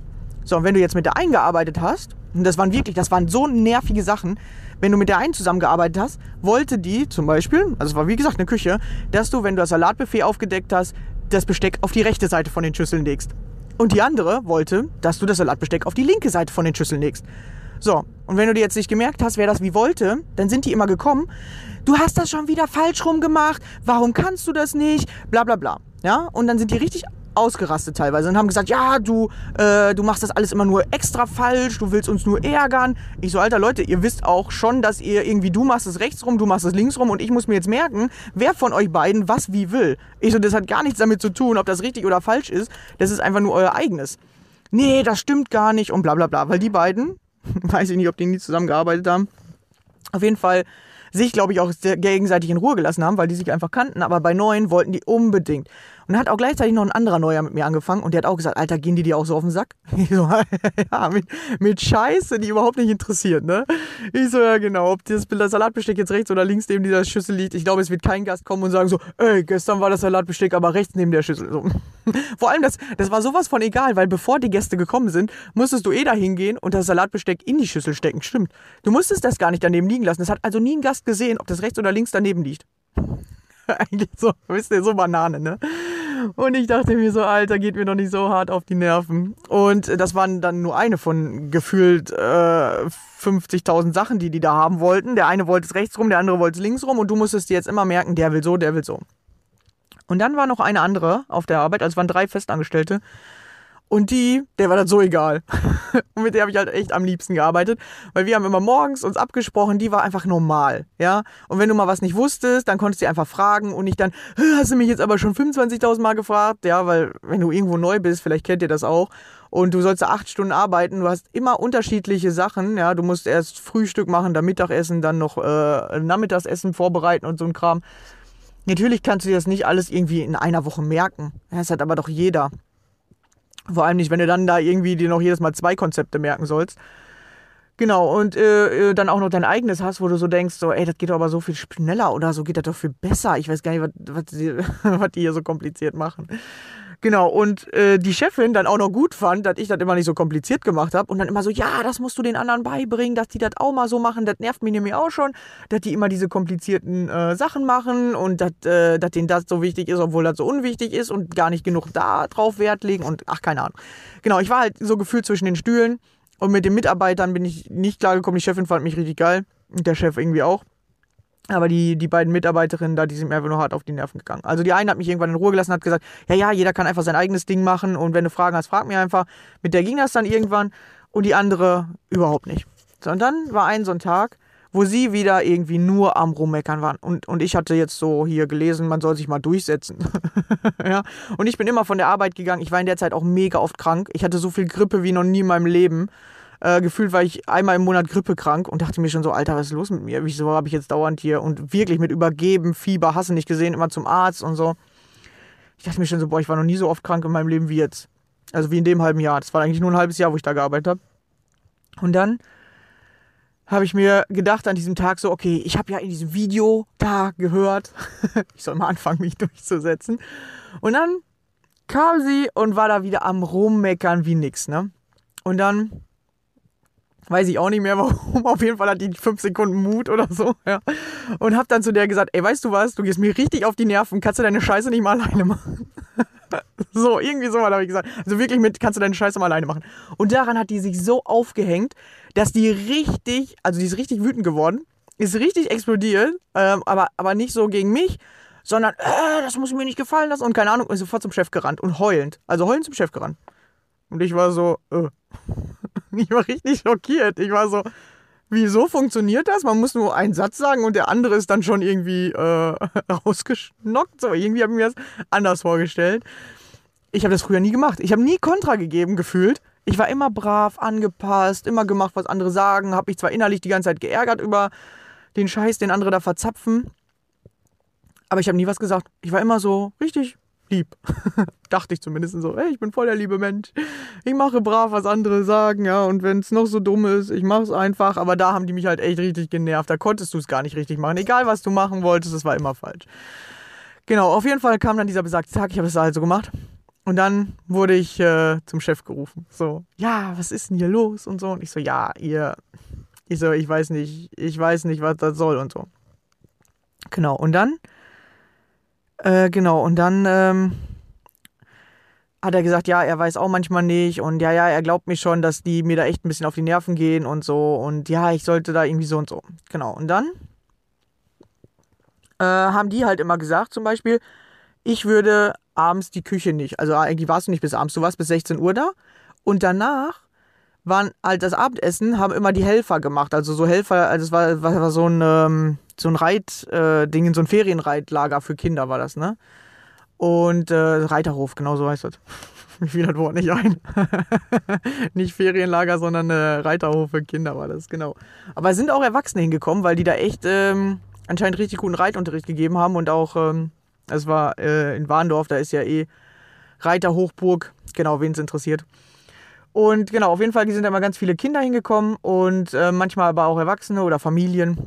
So, und wenn du jetzt mit der eingearbeitet hast, und das waren wirklich, das waren so nervige Sachen, wenn du mit der einen zusammengearbeitet hast, wollte die zum Beispiel, also es war wie gesagt eine Küche, dass du, wenn du das Salatbuffet aufgedeckt hast, das Besteck auf die rechte Seite von den Schüsseln legst. Und die andere wollte, dass du das Salatbesteck auf die linke Seite von den Schüsseln legst. So, und wenn du dir jetzt nicht gemerkt hast, wer das wie wollte, dann sind die immer gekommen, du hast das schon wieder falsch rum gemacht, warum kannst du das nicht, bla bla bla. Ja, und dann sind die richtig ausgerastet teilweise und haben gesagt, ja, du, äh, du machst das alles immer nur extra falsch, du willst uns nur ärgern. Ich so, alter Leute, ihr wisst auch schon, dass ihr irgendwie, du machst es rechts rum, du machst es links rum und ich muss mir jetzt merken, wer von euch beiden was wie will. Ich so, das hat gar nichts damit zu tun, ob das richtig oder falsch ist, das ist einfach nur euer eigenes. Nee, das stimmt gar nicht und bla bla bla, weil die beiden, weiß ich nicht, ob die nie zusammengearbeitet haben, auf jeden Fall sich, glaube ich, auch gegenseitig in Ruhe gelassen haben, weil die sich einfach kannten. Aber bei Neuen wollten die unbedingt. Und dann hat auch gleichzeitig noch ein anderer Neuer mit mir angefangen und der hat auch gesagt, Alter, gehen die dir auch so auf den Sack? Ich so, ja, mit, mit Scheiße, die überhaupt nicht interessiert, ne? Ich so, ja genau, ob das Salatbesteck jetzt rechts oder links neben dieser Schüssel liegt, ich glaube, es wird kein Gast kommen und sagen so, ey, gestern war das Salatbesteck aber rechts neben der Schüssel. So. Vor allem, das, das war sowas von egal, weil bevor die Gäste gekommen sind, musstest du eh da hingehen und das Salatbesteck in die Schüssel stecken. Stimmt. Du musstest das gar nicht daneben liegen lassen. Das hat also nie ein Gast gesehen, ob das rechts oder links daneben liegt. Eigentlich so, wisst ihr, so Banane, ne? Und ich dachte mir so, Alter, geht mir doch nicht so hart auf die Nerven. Und das waren dann nur eine von gefühlt äh, 50.000 Sachen, die die da haben wollten. Der eine wollte es rechts rum, der andere wollte es links rum. Und du musstest dir jetzt immer merken, der will so, der will so. Und dann war noch eine andere auf der Arbeit, also es waren drei Festangestellte. Und die, der war das so egal. und mit der habe ich halt echt am liebsten gearbeitet, weil wir haben immer morgens uns abgesprochen, die war einfach normal, ja. Und wenn du mal was nicht wusstest, dann konntest du einfach fragen und nicht dann, hast du mich jetzt aber schon 25.000 Mal gefragt, ja, weil wenn du irgendwo neu bist, vielleicht kennt ihr das auch, und du sollst da acht Stunden arbeiten, du hast immer unterschiedliche Sachen, ja, du musst erst Frühstück machen, dann Mittagessen, dann noch äh, Nachmittagsessen vorbereiten und so ein Kram. Natürlich kannst du dir das nicht alles irgendwie in einer Woche merken. Das hat aber doch jeder. Vor allem nicht, wenn du dann da irgendwie dir noch jedes Mal zwei Konzepte merken sollst. Genau, und äh, dann auch noch dein eigenes hast, wo du so denkst, so, ey, das geht doch aber so viel schneller oder so geht das doch viel besser. Ich weiß gar nicht, was, was, die, was die hier so kompliziert machen. Genau, und äh, die Chefin dann auch noch gut fand, dass ich das immer nicht so kompliziert gemacht habe und dann immer so, ja, das musst du den anderen beibringen, dass die das auch mal so machen, das nervt mich nämlich auch schon, dass die immer diese komplizierten äh, Sachen machen und dass äh, denen das so wichtig ist, obwohl das so unwichtig ist und gar nicht genug da drauf Wert legen und ach, keine Ahnung. Genau, ich war halt so gefühlt zwischen den Stühlen und mit den Mitarbeitern bin ich nicht klargekommen. Die Chefin fand mich richtig geil und der Chef irgendwie auch. Aber die, die beiden Mitarbeiterinnen da, die sind mir einfach nur hart auf die Nerven gegangen. Also die eine hat mich irgendwann in Ruhe gelassen, hat gesagt, ja, ja, jeder kann einfach sein eigenes Ding machen und wenn du Fragen hast, frag mir einfach. Mit der ging das dann irgendwann und die andere überhaupt nicht. So, und dann war ein so ein Tag, wo sie wieder irgendwie nur am Rummeckern waren. Und, und ich hatte jetzt so hier gelesen, man soll sich mal durchsetzen. ja. Und ich bin immer von der Arbeit gegangen. Ich war in der Zeit auch mega oft krank. Ich hatte so viel Grippe wie noch nie in meinem Leben. Äh, gefühlt war ich einmal im Monat grippekrank und dachte mir schon so, Alter, was ist los mit mir? Wieso habe ich jetzt dauernd hier und wirklich mit Übergeben, Fieber, Hasse nicht gesehen, immer zum Arzt und so. Ich dachte mir schon so, boah, ich war noch nie so oft krank in meinem Leben wie jetzt. Also wie in dem halben Jahr. Das war eigentlich nur ein halbes Jahr, wo ich da gearbeitet habe. Und dann habe ich mir gedacht an diesem Tag so, okay, ich habe ja in diesem Video da gehört, ich soll mal anfangen, mich durchzusetzen. Und dann kam sie und war da wieder am Rummeckern wie nix, ne? Und dann weiß ich auch nicht mehr warum. Auf jeden Fall hat die fünf Sekunden Mut oder so, ja. Und hab dann zu der gesagt, ey, weißt du was, du gehst mir richtig auf die Nerven, kannst du deine Scheiße nicht mal alleine machen. so, irgendwie so mal habe ich gesagt. Also wirklich mit, kannst du deine Scheiße mal alleine machen. Und daran hat die sich so aufgehängt, dass die richtig, also die ist richtig wütend geworden. ist richtig explodiert, ähm, aber, aber nicht so gegen mich, sondern, äh, das muss mir nicht gefallen lassen und keine Ahnung, ist sofort zum Chef gerannt und heulend. Also heulend zum Chef gerannt. Und ich war so, äh. ich war richtig schockiert. Ich war so, wieso funktioniert das? Man muss nur einen Satz sagen und der andere ist dann schon irgendwie äh, rausgeschnockt. So, irgendwie habe ich mir das anders vorgestellt. Ich habe das früher nie gemacht. Ich habe nie Kontra gegeben gefühlt. Ich war immer brav, angepasst, immer gemacht, was andere sagen. Habe mich zwar innerlich die ganze Zeit geärgert über den Scheiß, den andere da verzapfen. Aber ich habe nie was gesagt. Ich war immer so richtig lieb. Dachte ich zumindest so, hey, ich bin voll der liebe Mensch. Ich mache brav, was andere sagen, ja. Und wenn es noch so dumm ist, ich mache es einfach. Aber da haben die mich halt echt richtig genervt. Da konntest du es gar nicht richtig machen. Egal, was du machen wolltest, es war immer falsch. Genau, auf jeden Fall kam dann dieser besagte Tag. Ich habe es also gemacht. Und dann wurde ich äh, zum Chef gerufen. So, ja, was ist denn hier los und so. Und ich so, ja, ihr, ich so, ich weiß nicht, ich weiß nicht, was das soll und so. Genau, und dann, äh, genau, und dann ähm, hat er gesagt, ja, er weiß auch manchmal nicht und ja, ja, er glaubt mir schon, dass die mir da echt ein bisschen auf die Nerven gehen und so und ja, ich sollte da irgendwie so und so. Genau, und dann äh, haben die halt immer gesagt, zum Beispiel, ich würde abends die Küche nicht, also eigentlich warst du nicht bis abends, du warst bis 16 Uhr da und danach waren halt das Abendessen, haben immer die Helfer gemacht. Also so Helfer, also es war, war, war so ein, ähm, so ein Reit-Ding, so ein Ferienreitlager für Kinder war das, ne? Und äh, Reiterhof, genau so heißt das. Mir fiel das Wort nicht ein. nicht Ferienlager, sondern äh, Reiterhof für Kinder war das, genau. Aber es sind auch Erwachsene hingekommen, weil die da echt ähm, anscheinend richtig guten Reitunterricht gegeben haben und auch, ähm, es war äh, in Warndorf, da ist ja eh Reiterhochburg, genau, wen es interessiert. Und genau, auf jeden Fall sind da immer ganz viele Kinder hingekommen und äh, manchmal aber auch Erwachsene oder Familien.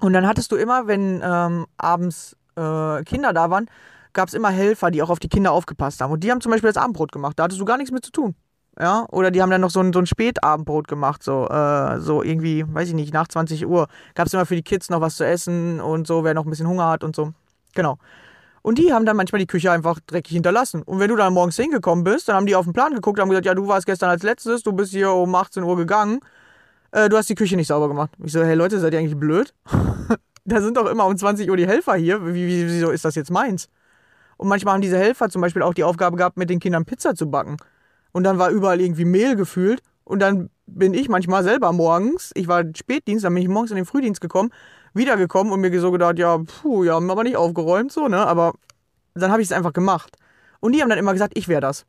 Und dann hattest du immer, wenn ähm, abends äh, Kinder da waren, gab es immer Helfer, die auch auf die Kinder aufgepasst haben. Und die haben zum Beispiel das Abendbrot gemacht. Da hattest du gar nichts mit zu tun. Ja, oder die haben dann noch so ein, so ein Spätabendbrot gemacht, so, äh, so irgendwie, weiß ich nicht, nach 20 Uhr. Gab es immer für die Kids noch was zu essen und so, wer noch ein bisschen Hunger hat und so. Genau. Und die haben dann manchmal die Küche einfach dreckig hinterlassen. Und wenn du dann morgens hingekommen bist, dann haben die auf den Plan geguckt und haben gesagt, ja, du warst gestern als letztes, du bist hier um 18 Uhr gegangen, äh, du hast die Küche nicht sauber gemacht. Ich so, hey Leute, seid ihr eigentlich blöd? da sind doch immer um 20 Uhr die Helfer hier. Wie, wie, wieso ist das jetzt meins? Und manchmal haben diese Helfer zum Beispiel auch die Aufgabe gehabt, mit den Kindern Pizza zu backen. Und dann war überall irgendwie Mehl gefühlt. Und dann bin ich manchmal selber morgens, ich war Spätdienst, dann bin ich morgens in den Frühdienst gekommen, wiedergekommen und mir so gedacht, ja, puh, ja, haben aber nicht aufgeräumt, so, ne? Aber dann habe ich es einfach gemacht. Und die haben dann immer gesagt, ich wäre das.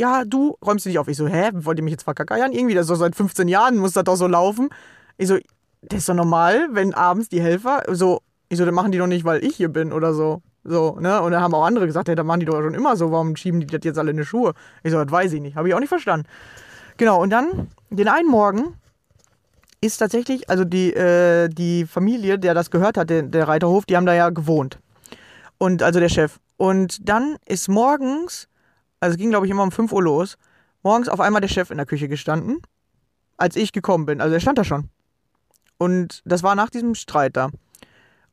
Ja, du räumst dich auf. Ich so, hä, wollt ihr mich jetzt verkackeiern? Irgendwie, das ist doch seit 15 Jahren, muss das doch so laufen. Ich so, das ist doch normal, wenn abends die Helfer, so, ich so, das machen die doch nicht, weil ich hier bin oder so. So, ne? Und dann haben auch andere gesagt, ja, da machen die doch schon immer so, warum schieben die das jetzt alle in die Schuhe? Ich so, das weiß ich nicht. Habe ich auch nicht verstanden. Genau, und dann, den einen Morgen ist tatsächlich, also die, äh, die Familie, der das gehört hat, der, der Reiterhof, die haben da ja gewohnt. Und also der Chef. Und dann ist morgens, also es ging glaube ich immer um 5 Uhr los, morgens auf einmal der Chef in der Küche gestanden, als ich gekommen bin. Also er stand da schon. Und das war nach diesem Streit da.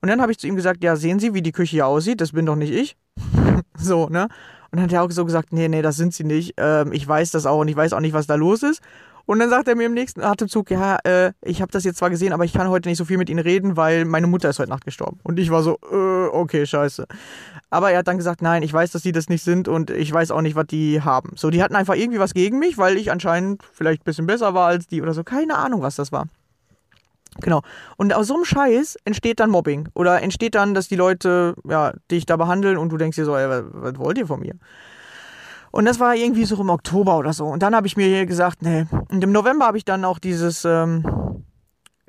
Und dann habe ich zu ihm gesagt, ja, sehen Sie, wie die Küche hier aussieht? Das bin doch nicht ich. so, ne? Und dann hat er auch so gesagt, nee, nee, das sind Sie nicht. Ähm, ich weiß das auch und ich weiß auch nicht, was da los ist. Und dann sagt er mir im nächsten Atemzug, ja, äh, ich habe das jetzt zwar gesehen, aber ich kann heute nicht so viel mit Ihnen reden, weil meine Mutter ist heute Nacht gestorben. Und ich war so, äh, okay, scheiße. Aber er hat dann gesagt, nein, ich weiß, dass die das nicht sind und ich weiß auch nicht, was die haben. So, die hatten einfach irgendwie was gegen mich, weil ich anscheinend vielleicht ein bisschen besser war als die oder so. Keine Ahnung, was das war. Genau. Und aus so einem Scheiß entsteht dann Mobbing. Oder entsteht dann, dass die Leute, ja, dich da behandeln und du denkst dir so, ey, was, wollt ihr von mir? Und das war irgendwie so im Oktober oder so. Und dann habe ich mir gesagt, nee. Und im November habe ich dann auch dieses, ähm,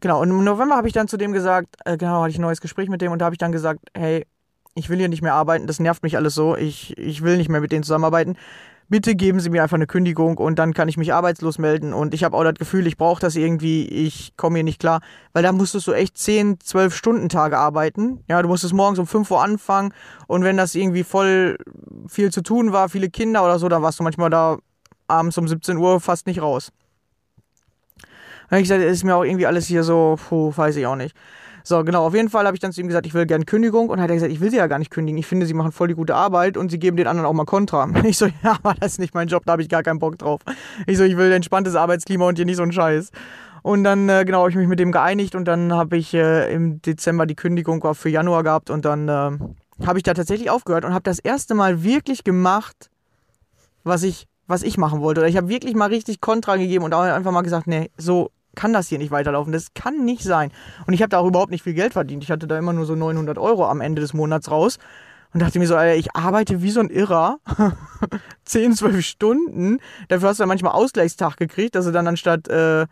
genau, und im November habe ich dann zu dem gesagt, äh, genau, hatte ich ein neues Gespräch mit dem und da habe ich dann gesagt, hey, ich will hier nicht mehr arbeiten, das nervt mich alles so, ich, ich will nicht mehr mit denen zusammenarbeiten. Bitte geben Sie mir einfach eine Kündigung und dann kann ich mich arbeitslos melden. Und ich habe auch das Gefühl, ich brauche das irgendwie, ich komme hier nicht klar. Weil da musstest du echt 10, 12 Stunden Tage arbeiten. Ja, du musstest morgens um 5 Uhr anfangen und wenn das irgendwie voll viel zu tun war, viele Kinder oder so, dann warst du manchmal da abends um 17 Uhr fast nicht raus. Habe ich gesagt, ist mir auch irgendwie alles hier so, puh, weiß ich auch nicht. So, genau, auf jeden Fall habe ich dann zu ihm gesagt, ich will gerne Kündigung und hat er gesagt, ich will sie ja gar nicht kündigen. Ich finde, sie machen voll die gute Arbeit und sie geben den anderen auch mal Kontra. Ich so, ja, aber das ist nicht mein Job, da habe ich gar keinen Bock drauf. Ich so, ich will entspanntes Arbeitsklima und hier nicht so einen Scheiß. Und dann, äh, genau, habe ich mich mit dem geeinigt und dann habe ich äh, im Dezember die Kündigung für Januar gehabt und dann äh, habe ich da tatsächlich aufgehört und habe das erste Mal wirklich gemacht, was ich, was ich machen wollte. Oder ich habe wirklich mal richtig Kontra gegeben und auch einfach mal gesagt, nee, so kann das hier nicht weiterlaufen. Das kann nicht sein. Und ich habe da auch überhaupt nicht viel Geld verdient. Ich hatte da immer nur so 900 Euro am Ende des Monats raus. Und dachte mir so, Alter, ich arbeite wie so ein Irrer. 10, 12 Stunden. Dafür hast du ja manchmal Ausgleichstag gekriegt, dass du dann anstatt äh,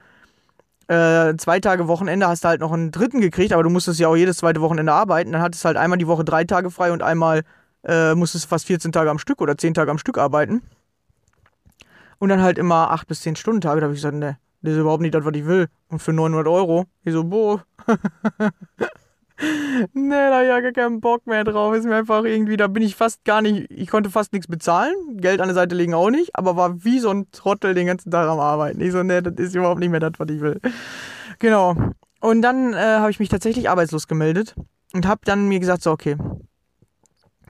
äh, zwei Tage Wochenende hast du halt noch einen dritten gekriegt, aber du musstest ja auch jedes zweite Wochenende arbeiten. Dann hattest du halt einmal die Woche drei Tage frei und einmal äh, musstest fast 14 Tage am Stück oder 10 Tage am Stück arbeiten. Und dann halt immer 8 bis 10 Stunden Tage. Da habe ich gesagt, ne, das ist überhaupt nicht das, was ich will. Und für 900 Euro. Ich so, boah. nee, da hab ich ja keinen Bock mehr drauf. Ist mir einfach irgendwie, da bin ich fast gar nicht, ich konnte fast nichts bezahlen. Geld an der Seite legen auch nicht, aber war wie so ein Trottel den ganzen Tag am Arbeiten. Ich so, nee, das ist überhaupt nicht mehr das, was ich will. Genau. Und dann äh, habe ich mich tatsächlich arbeitslos gemeldet und habe dann mir gesagt, so, okay,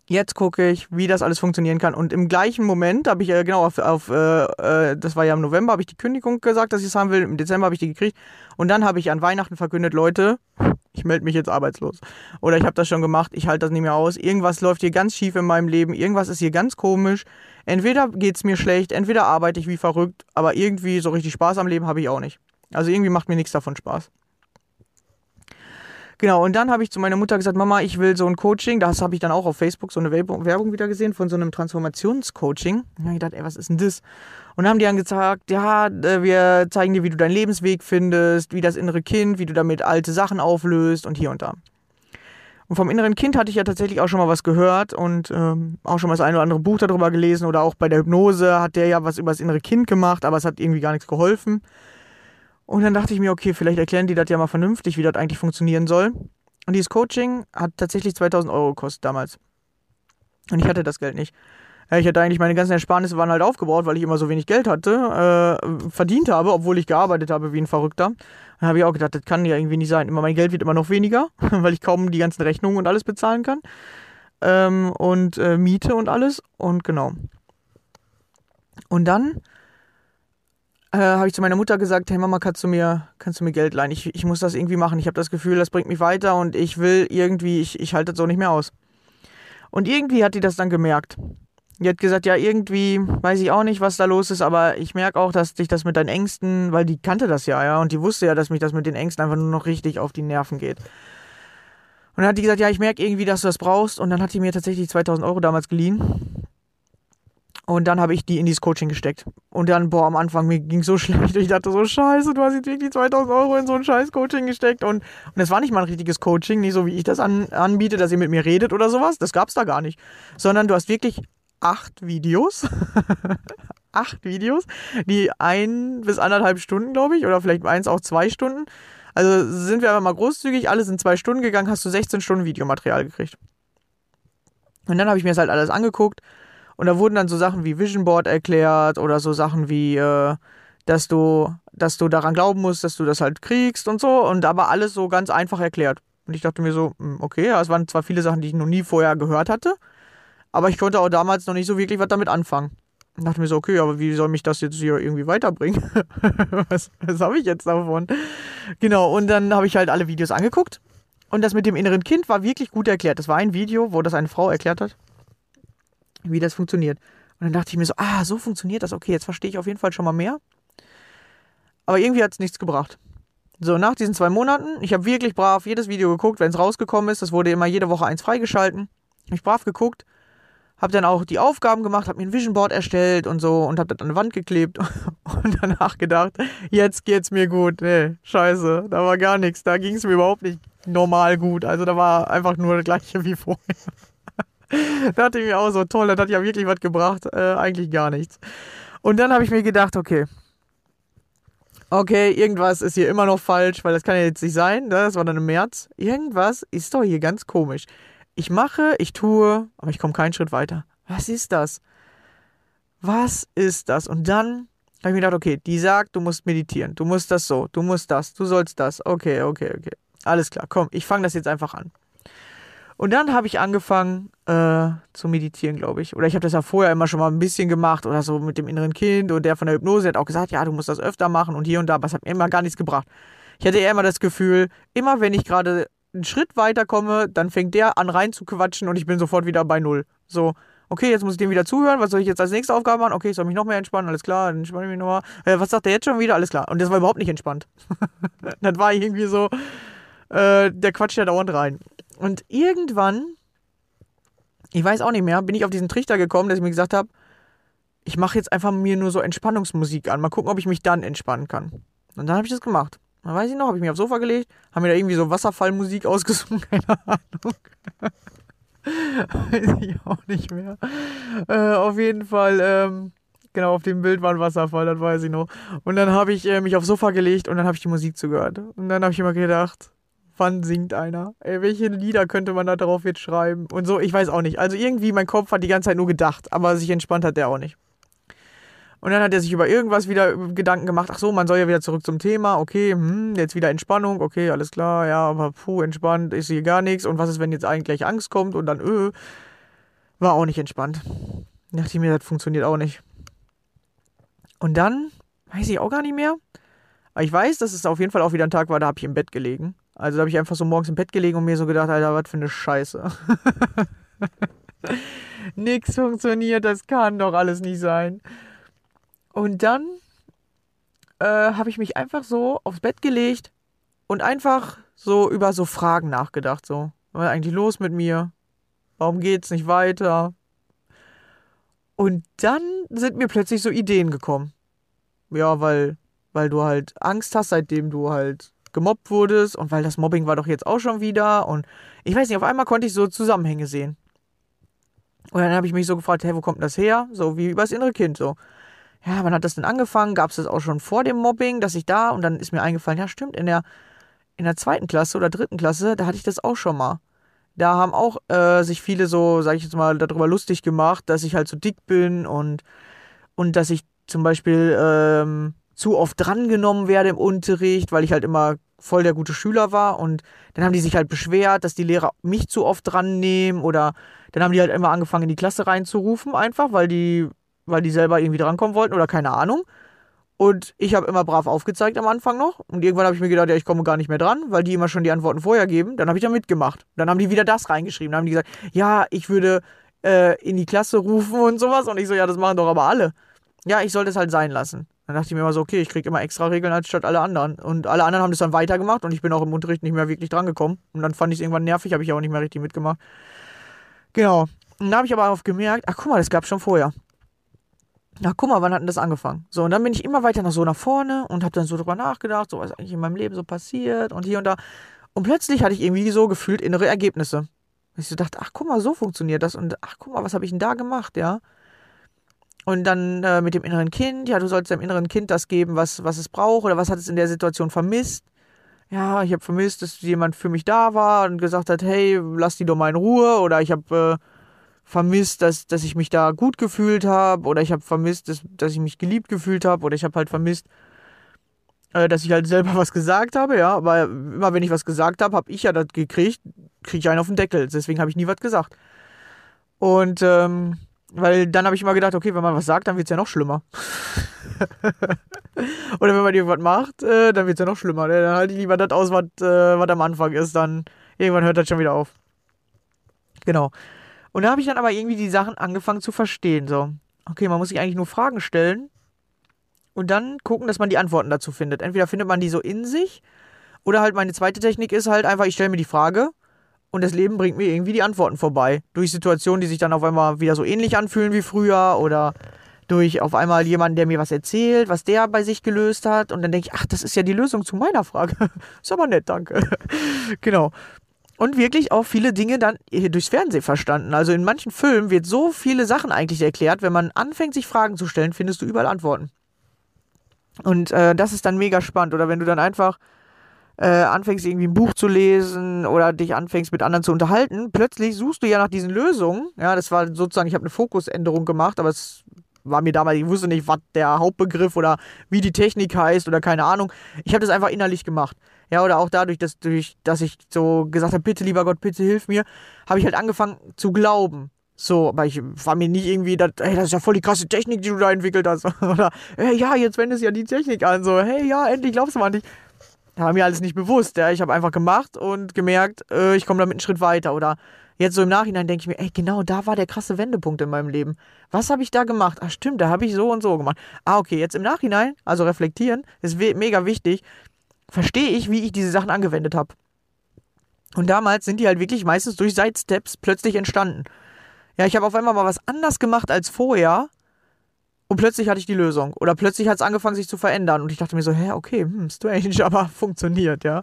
jetzt gucke ich, wie das alles funktionieren kann. Und im gleichen Moment habe ich, äh, genau, auf, auf äh, äh, das war ja im November, habe ich die Kündigung gesagt, dass ich es haben will. Im Dezember habe ich die gekriegt. Und dann habe ich an Weihnachten verkündet, Leute, ich melde mich jetzt arbeitslos. Oder ich habe das schon gemacht, ich halte das nicht mehr aus. Irgendwas läuft hier ganz schief in meinem Leben, irgendwas ist hier ganz komisch. Entweder geht es mir schlecht, entweder arbeite ich wie verrückt, aber irgendwie so richtig Spaß am Leben habe ich auch nicht. Also irgendwie macht mir nichts davon Spaß. Genau, und dann habe ich zu meiner Mutter gesagt, Mama, ich will so ein Coaching. Das habe ich dann auch auf Facebook so eine Werbung wieder gesehen von so einem Transformationscoaching. Und ich gedacht, ey, was ist denn das? Und dann haben die dann gesagt, ja, äh, wir zeigen dir, wie du deinen Lebensweg findest, wie das innere Kind, wie du damit alte Sachen auflöst und hier und da. Und vom inneren Kind hatte ich ja tatsächlich auch schon mal was gehört und ähm, auch schon mal das eine oder andere Buch darüber gelesen oder auch bei der Hypnose hat der ja was über das innere Kind gemacht, aber es hat irgendwie gar nichts geholfen. Und dann dachte ich mir, okay, vielleicht erklären die das ja mal vernünftig, wie das eigentlich funktionieren soll. Und dieses Coaching hat tatsächlich 2000 Euro gekostet damals. Und ich hatte das Geld nicht. Ja, Ich hatte eigentlich meine ganzen Ersparnisse waren halt aufgebaut, weil ich immer so wenig Geld hatte, äh, verdient habe, obwohl ich gearbeitet habe wie ein Verrückter. Dann habe ich auch gedacht, das kann ja irgendwie nicht sein. Immer mein Geld wird immer noch weniger, weil ich kaum die ganzen Rechnungen und alles bezahlen kann. Ähm, und äh, Miete und alles. Und genau. Und dann äh, habe ich zu meiner Mutter gesagt, hey Mama, kannst du mir, kannst du mir Geld leihen? Ich, ich muss das irgendwie machen. Ich habe das Gefühl, das bringt mich weiter und ich will irgendwie, ich, ich halte das so nicht mehr aus. Und irgendwie hat die das dann gemerkt. Die hat gesagt, ja, irgendwie weiß ich auch nicht, was da los ist, aber ich merke auch, dass dich das mit deinen Ängsten, weil die kannte das ja, ja, und die wusste ja, dass mich das mit den Ängsten einfach nur noch richtig auf die Nerven geht. Und dann hat die gesagt, ja, ich merke irgendwie, dass du das brauchst. Und dann hat die mir tatsächlich 2000 Euro damals geliehen. Und dann habe ich die in dieses Coaching gesteckt. Und dann, boah, am Anfang, mir ging so schlecht. Ich dachte so, scheiße, du hast jetzt wirklich 2000 Euro in so ein scheiß Coaching gesteckt. Und, es war nicht mal ein richtiges Coaching, nicht so wie ich das an, anbiete, dass ihr mit mir redet oder sowas. Das gab's da gar nicht. Sondern du hast wirklich acht Videos. acht Videos, die ein bis anderthalb Stunden, glaube ich, oder vielleicht eins auch zwei Stunden. Also sind wir aber mal großzügig, alle sind zwei Stunden gegangen, hast du 16 Stunden Videomaterial gekriegt. Und dann habe ich mir das halt alles angeguckt und da wurden dann so Sachen wie Vision Board erklärt oder so Sachen wie, äh, dass du, dass du daran glauben musst, dass du das halt kriegst und so. Und aber alles so ganz einfach erklärt. Und ich dachte mir so, hm, okay, ja, es waren zwar viele Sachen, die ich noch nie vorher gehört hatte, aber ich konnte auch damals noch nicht so wirklich was damit anfangen. Und dachte mir so, okay, aber wie soll mich das jetzt hier irgendwie weiterbringen? was was habe ich jetzt davon? Genau, und dann habe ich halt alle Videos angeguckt. Und das mit dem inneren Kind war wirklich gut erklärt. Das war ein Video, wo das eine Frau erklärt hat, wie das funktioniert. Und dann dachte ich mir so, ah, so funktioniert das. Okay, jetzt verstehe ich auf jeden Fall schon mal mehr. Aber irgendwie hat es nichts gebracht. So, nach diesen zwei Monaten, ich habe wirklich brav jedes Video geguckt, wenn es rausgekommen ist. Das wurde immer jede Woche eins freigeschalten. Ich brav geguckt, habe dann auch die Aufgaben gemacht, habe mir ein Vision Board erstellt und so und habe das an die Wand geklebt und danach gedacht, jetzt geht's mir gut. Nee, scheiße, da war gar nichts. Da ging es mir überhaupt nicht normal gut. Also da war einfach nur das gleiche wie vorher. Da dachte ich mir auch so, toll, das hat ja wirklich was gebracht. Äh, eigentlich gar nichts. Und dann habe ich mir gedacht, okay, okay, irgendwas ist hier immer noch falsch, weil das kann ja jetzt nicht sein. ne? Das war dann im März. Irgendwas ist doch hier ganz komisch. Ich mache, ich tue, aber ich komme keinen Schritt weiter. Was ist das? Was ist das? Und dann habe ich mir gedacht, okay, die sagt, du musst meditieren, du musst das so, du musst das, du sollst das. Okay, okay, okay. Alles klar, komm, ich fange das jetzt einfach an. Und dann habe ich angefangen äh, zu meditieren, glaube ich. Oder ich habe das ja vorher immer schon mal ein bisschen gemacht oder so mit dem inneren Kind. Und der von der Hypnose hat auch gesagt, ja, du musst das öfter machen und hier und da. Aber es hat mir immer gar nichts gebracht. Ich hatte eher immer das Gefühl, immer wenn ich gerade einen Schritt weiterkomme, dann fängt der an rein zu quatschen und ich bin sofort wieder bei Null. So, okay, jetzt muss ich dem wieder zuhören. Was soll ich jetzt als nächste Aufgabe machen? Okay, ich soll mich noch mehr entspannen. Alles klar, dann entspanne ich mich nochmal. Äh, was sagt der jetzt schon wieder? Alles klar. Und das war überhaupt nicht entspannt. das war irgendwie so, äh, der quatscht ja dauernd rein. Und irgendwann, ich weiß auch nicht mehr, bin ich auf diesen Trichter gekommen, dass ich mir gesagt habe, ich mache jetzt einfach mir nur so Entspannungsmusik an. Mal gucken, ob ich mich dann entspannen kann. Und dann habe ich das gemacht. Dann weiß ich noch, habe ich mich aufs Sofa gelegt, haben mir da irgendwie so Wasserfallmusik ausgesungen, keine Ahnung. weiß ich auch nicht mehr. Äh, auf jeden Fall, ähm, genau, auf dem Bild war ein Wasserfall, das weiß ich noch. Und dann habe ich äh, mich aufs Sofa gelegt und dann habe ich die Musik zugehört. Und dann habe ich immer gedacht, wann singt einer? Ey, welche Lieder könnte man da drauf jetzt schreiben? Und so, ich weiß auch nicht. Also irgendwie, mein Kopf hat die ganze Zeit nur gedacht, aber sich entspannt hat der auch nicht. Und dann hat er sich über irgendwas wieder Gedanken gemacht. Ach so, man soll ja wieder zurück zum Thema. Okay, hm, jetzt wieder Entspannung. Okay, alles klar. Ja, aber puh, entspannt ist hier gar nichts. Und was ist, wenn jetzt eigentlich Angst kommt und dann, öh, war auch nicht entspannt. Dachte ich mir, das funktioniert auch nicht. Und dann, weiß ich auch gar nicht mehr. Aber ich weiß, dass es auf jeden Fall auch wieder ein Tag war, da habe ich im Bett gelegen. Also da habe ich einfach so morgens im Bett gelegen und mir so gedacht, Alter, was für eine Scheiße. Nix funktioniert, das kann doch alles nicht sein. Und dann äh, habe ich mich einfach so aufs Bett gelegt und einfach so über so Fragen nachgedacht. So, was ist eigentlich los mit mir? Warum geht's nicht weiter? Und dann sind mir plötzlich so Ideen gekommen. Ja, weil, weil du halt Angst hast, seitdem du halt gemobbt wurdest und weil das Mobbing war doch jetzt auch schon wieder und ich weiß nicht, auf einmal konnte ich so Zusammenhänge sehen. Und dann habe ich mich so gefragt, hey, wo kommt das her? So wie übers innere Kind so. Ja, wann hat das denn angefangen? Gab es das auch schon vor dem Mobbing, dass ich da und dann ist mir eingefallen, ja stimmt, in der in der zweiten Klasse oder dritten Klasse, da hatte ich das auch schon mal. Da haben auch äh, sich viele so, sag ich jetzt mal, darüber lustig gemacht, dass ich halt so dick bin und und dass ich zum Beispiel ähm, zu oft drangenommen werde im Unterricht, weil ich halt immer voll der gute Schüler war und dann haben die sich halt beschwert, dass die Lehrer mich zu oft dran nehmen oder dann haben die halt immer angefangen in die Klasse reinzurufen einfach, weil die weil die selber irgendwie drankommen wollten oder keine Ahnung. Und ich habe immer brav aufgezeigt am Anfang noch. Und irgendwann habe ich mir gedacht, ja, ich komme gar nicht mehr dran, weil die immer schon die Antworten vorher geben. Dann habe ich da mitgemacht. Dann haben die wieder das reingeschrieben. Dann haben die gesagt, ja, ich würde äh, in die Klasse rufen und sowas. Und ich so, ja, das machen doch aber alle. Ja, ich sollte es halt sein lassen. Dann dachte ich mir immer so, okay, ich kriege immer extra Regeln als statt alle anderen. Und alle anderen haben das dann weitergemacht und ich bin auch im Unterricht nicht mehr wirklich drangekommen. Und dann fand ich es irgendwann nervig, habe ich auch nicht mehr richtig mitgemacht. Genau. Und dann habe ich aber auch gemerkt, ach guck mal, das gab es schon vorher. Ach, guck mal, wann hat denn das angefangen? So, und dann bin ich immer weiter nach so nach vorne und habe dann so drüber nachgedacht, so was eigentlich in meinem Leben so passiert und hier und da. Und plötzlich hatte ich irgendwie so gefühlt innere Ergebnisse. Und ich so dachte, ach guck mal, so funktioniert das und ach guck mal, was habe ich denn da gemacht, ja? Und dann äh, mit dem inneren Kind, ja, du sollst deinem inneren Kind das geben, was, was es braucht oder was hat es in der Situation vermisst. Ja, ich habe vermisst, dass jemand für mich da war und gesagt hat, hey, lass die doch mal in Ruhe. Oder ich habe äh, vermisst, dass, dass ich mich da gut gefühlt habe oder ich habe vermisst, dass, dass ich mich geliebt gefühlt habe oder ich habe halt vermisst, äh, dass ich halt selber was gesagt habe, ja, aber immer wenn ich was gesagt habe, habe ich ja das gekriegt, kriege ich einen auf den Deckel, deswegen habe ich nie was gesagt. Und ähm, weil dann habe ich immer gedacht, okay, wenn man was sagt, dann wird es ja noch schlimmer. Oder wenn man irgendwas macht, äh, dann wird es ja noch schlimmer. Dann halte ich lieber das aus, was, äh, am Anfang ist, dann irgendwann hört das schon wieder auf. Genau. Und da habe ich dann aber irgendwie die Sachen angefangen zu verstehen. So, okay, man muss sich eigentlich nur Fragen stellen und dann gucken, dass man die Antworten dazu findet. Entweder findet man die so in sich oder halt meine zweite Technik ist halt einfach, ich stelle mir die Frage und das Leben bringt mir irgendwie die Antworten vorbei. Durch Situationen, die sich dann auf einmal wieder so ähnlich anfühlen wie früher oder durch auf einmal jemanden, der mir was erzählt, was der bei sich gelöst hat. Und dann denke ich, ach, das ist ja die Lösung zu meiner Frage. ist aber nett, danke. genau. Und wirklich auch viele Dinge dann durchs Fernsehen verstanden. Also in manchen Filmen wird so viele Sachen eigentlich erklärt. Wenn man anfängt, sich Fragen zu stellen, findest du überall Antworten. Und äh, das ist dann mega spannend. Oder wenn du dann einfach äh, anfängst, irgendwie ein Buch zu lesen oder dich anfängst, mit anderen zu unterhalten, plötzlich suchst du ja nach diesen Lösungen. Ja, das war sozusagen, ich habe eine Fokusänderung gemacht, aber es war mir damals, ich wusste nicht, was der Hauptbegriff oder wie die Technik heißt oder keine Ahnung. Ich habe das einfach innerlich gemacht. Ja, oder auch dadurch, dass, durch, dass ich so gesagt habe, bitte, lieber Gott, bitte hilf mir, habe ich halt angefangen zu glauben. So, aber ich war mir nicht irgendwie, das, hey, das ist ja voll die krasse Technik, die du da entwickelt hast. Oder, hey, ja, jetzt wendest du ja die Technik an. So, hey, ja, endlich glaubst du mal nicht. War mir alles nicht bewusst. Ja. Ich habe einfach gemacht und gemerkt, äh, ich komme damit einen Schritt weiter. Oder jetzt so im Nachhinein denke ich mir, ey, genau da war der krasse Wendepunkt in meinem Leben. Was habe ich da gemacht? Ach, stimmt, da habe ich so und so gemacht. Ah, okay, jetzt im Nachhinein, also reflektieren, ist mega wichtig. Verstehe ich, wie ich diese Sachen angewendet habe. Und damals sind die halt wirklich meistens durch Sidesteps plötzlich entstanden. Ja, ich habe auf einmal mal was anders gemacht als vorher und plötzlich hatte ich die Lösung. Oder plötzlich hat es angefangen, sich zu verändern. Und ich dachte mir so, hä, okay, hm, strange, aber funktioniert, ja.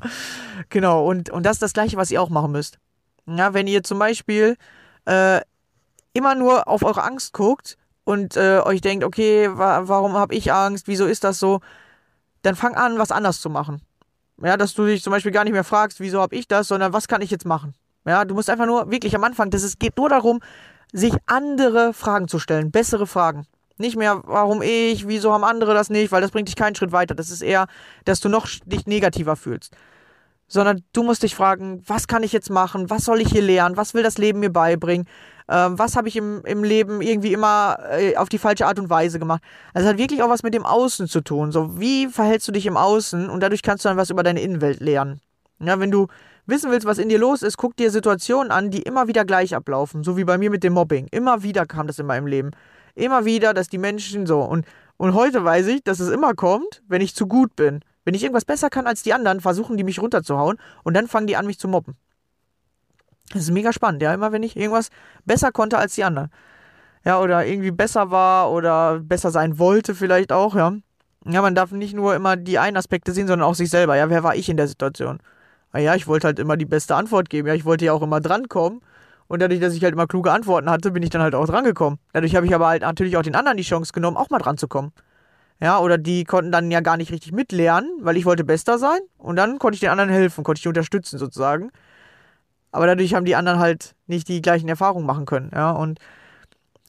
Genau, und, und das ist das Gleiche, was ihr auch machen müsst. Ja, wenn ihr zum Beispiel äh, immer nur auf eure Angst guckt und äh, euch denkt, okay, wa warum habe ich Angst, wieso ist das so, dann fang an, was anders zu machen. Ja, dass du dich zum Beispiel gar nicht mehr fragst, wieso habe ich das, sondern was kann ich jetzt machen? Ja, du musst einfach nur wirklich am Anfang, das ist, geht nur darum, sich andere Fragen zu stellen, bessere Fragen. Nicht mehr, warum ich, wieso haben andere das nicht, weil das bringt dich keinen Schritt weiter. Das ist eher, dass du noch dich negativer fühlst. Sondern du musst dich fragen, was kann ich jetzt machen? Was soll ich hier lernen? Was will das Leben mir beibringen? Ähm, was habe ich im, im Leben irgendwie immer äh, auf die falsche Art und Weise gemacht? Also es hat wirklich auch was mit dem Außen zu tun. So, wie verhältst du dich im Außen? Und dadurch kannst du dann was über deine Innenwelt lernen. Ja, wenn du wissen willst, was in dir los ist, guck dir Situationen an, die immer wieder gleich ablaufen. So wie bei mir mit dem Mobbing. Immer wieder kam das in meinem Leben. Immer wieder, dass die Menschen so. Und, und heute weiß ich, dass es immer kommt, wenn ich zu gut bin. Wenn ich irgendwas besser kann als die anderen, versuchen die mich runterzuhauen und dann fangen die an, mich zu mobben. Das ist mega spannend, ja. Immer wenn ich irgendwas besser konnte als die anderen. Ja, oder irgendwie besser war oder besser sein wollte, vielleicht auch, ja. Ja, man darf nicht nur immer die einen Aspekte sehen, sondern auch sich selber. Ja, wer war ich in der Situation? naja, ich wollte halt immer die beste Antwort geben. Ja, ich wollte ja auch immer drankommen. Und dadurch, dass ich halt immer kluge Antworten hatte, bin ich dann halt auch drangekommen. Dadurch habe ich aber halt natürlich auch den anderen die Chance genommen, auch mal dran zu kommen. Ja, oder die konnten dann ja gar nicht richtig mitlernen, weil ich wollte bester sein. Und dann konnte ich den anderen helfen, konnte ich die unterstützen sozusagen. Aber dadurch haben die anderen halt nicht die gleichen Erfahrungen machen können. Ja, und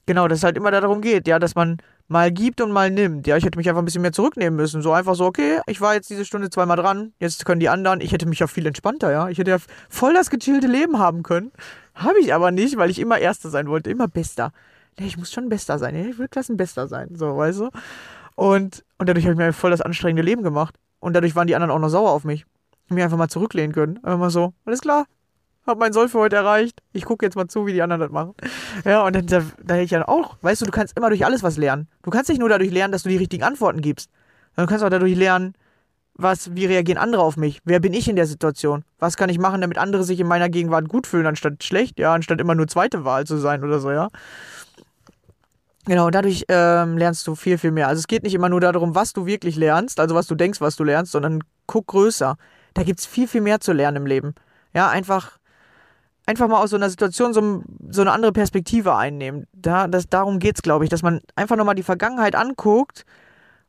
genau, dass es halt immer darum geht, ja, dass man mal gibt und mal nimmt. Ja, ich hätte mich einfach ein bisschen mehr zurücknehmen müssen. So einfach so, okay, ich war jetzt diese Stunde zweimal dran, jetzt können die anderen. Ich hätte mich ja viel entspannter, ja. Ich hätte ja voll das gechillte Leben haben können. Habe ich aber nicht, weil ich immer Erster sein wollte, immer Bester. Nee, ich muss schon Bester sein. Ich will Klassenbester sein, so, weißt du. Und, und dadurch habe ich mir voll das anstrengende Leben gemacht. Und dadurch waren die anderen auch noch sauer auf mich. Mir einfach mal zurücklehnen können. Einfach mal so, alles klar, hab mein Soll für heute erreicht. Ich gucke jetzt mal zu, wie die anderen das machen. Ja, und dann, da, da hätte ich dann auch, weißt du, du kannst immer durch alles was lernen. Du kannst nicht nur dadurch lernen, dass du die richtigen Antworten gibst. Du kannst auch dadurch lernen, was, wie reagieren andere auf mich? Wer bin ich in der Situation? Was kann ich machen, damit andere sich in meiner Gegenwart gut fühlen, anstatt schlecht, ja, anstatt immer nur zweite Wahl zu sein oder so, ja. Genau, und dadurch ähm, lernst du viel, viel mehr. Also es geht nicht immer nur darum, was du wirklich lernst, also was du denkst, was du lernst, sondern guck größer. Da gibt es viel, viel mehr zu lernen im Leben. Ja, einfach einfach mal aus so einer Situation so, so eine andere Perspektive einnehmen. Da, das, darum geht es, glaube ich, dass man einfach nochmal die Vergangenheit anguckt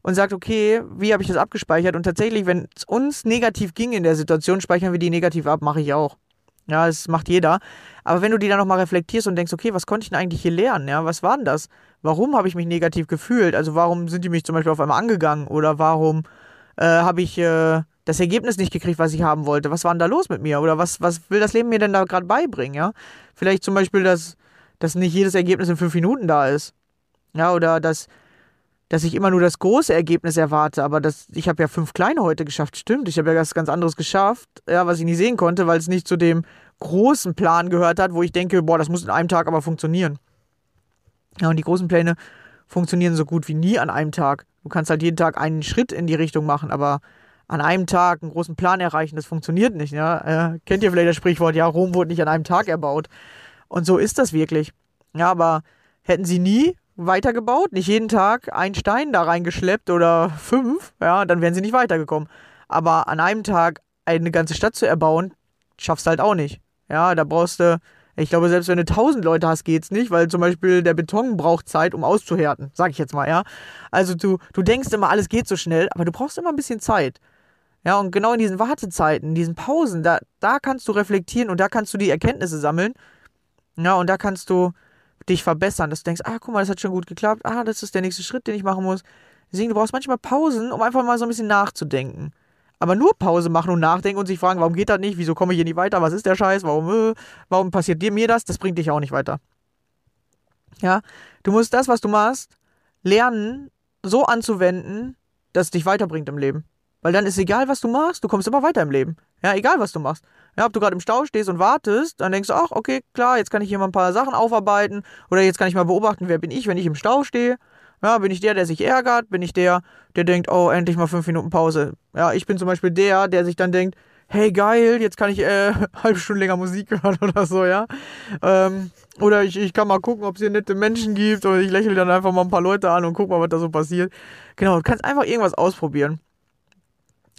und sagt, okay, wie habe ich das abgespeichert? Und tatsächlich, wenn es uns negativ ging in der Situation, speichern wir die negativ ab, mache ich auch. Ja, das macht jeder. Aber wenn du die dann nochmal reflektierst und denkst, okay, was konnte ich denn eigentlich hier lernen? Ja, was war denn das? Warum habe ich mich negativ gefühlt? Also warum sind die mich zum Beispiel auf einmal angegangen? Oder warum äh, habe ich äh, das Ergebnis nicht gekriegt, was ich haben wollte. Was war denn da los mit mir? Oder was, was will das Leben mir denn da gerade beibringen, ja? Vielleicht zum Beispiel, dass, dass nicht jedes Ergebnis in fünf Minuten da ist. Ja, oder dass, dass ich immer nur das große Ergebnis erwarte, aber das, ich habe ja fünf kleine heute geschafft, stimmt. Ich habe ja was ganz anderes geschafft, ja, was ich nie sehen konnte, weil es nicht zu dem großen Plan gehört hat, wo ich denke, boah, das muss in einem Tag aber funktionieren. Ja, und die großen Pläne funktionieren so gut wie nie an einem Tag. Du kannst halt jeden Tag einen Schritt in die Richtung machen, aber an einem Tag einen großen Plan erreichen, das funktioniert nicht. Ja? Äh, kennt ihr vielleicht das Sprichwort, ja, Rom wurde nicht an einem Tag erbaut. Und so ist das wirklich. Ja, aber hätten sie nie weitergebaut, nicht jeden Tag einen Stein da reingeschleppt oder fünf, ja, dann wären sie nicht weitergekommen. Aber an einem Tag eine ganze Stadt zu erbauen, schaffst du halt auch nicht. Ja, da brauchst du, ich glaube, selbst wenn du tausend Leute hast, geht's nicht, weil zum Beispiel der Beton braucht Zeit, um auszuhärten, sag ich jetzt mal, ja. Also du, du denkst immer, alles geht so schnell, aber du brauchst immer ein bisschen Zeit. Ja, und genau in diesen Wartezeiten, in diesen Pausen, da, da kannst du reflektieren und da kannst du die Erkenntnisse sammeln. Ja, und da kannst du dich verbessern, dass du denkst, ah, guck mal, das hat schon gut geklappt, ah, das ist der nächste Schritt, den ich machen muss. Deswegen, du brauchst manchmal Pausen, um einfach mal so ein bisschen nachzudenken. Aber nur Pause machen und nachdenken und sich fragen, warum geht das nicht, wieso komme ich hier nicht weiter, was ist der Scheiß, warum, äh, warum passiert dir mir das, das bringt dich auch nicht weiter. Ja, du musst das, was du machst, lernen, so anzuwenden, dass es dich weiterbringt im Leben. Weil dann ist egal, was du machst, du kommst immer weiter im Leben. Ja, egal, was du machst. Ja, ob du gerade im Stau stehst und wartest, dann denkst du, ach, okay, klar, jetzt kann ich hier mal ein paar Sachen aufarbeiten oder jetzt kann ich mal beobachten, wer bin ich, wenn ich im Stau stehe. Ja, bin ich der, der sich ärgert? Bin ich der, der denkt, oh, endlich mal fünf Minuten Pause? Ja, ich bin zum Beispiel der, der sich dann denkt, hey, geil, jetzt kann ich äh, halbe Stunde länger Musik hören oder so, ja. Ähm, oder ich, ich kann mal gucken, ob es hier nette Menschen gibt oder ich lächle dann einfach mal ein paar Leute an und guck mal, was da so passiert. Genau, du kannst einfach irgendwas ausprobieren.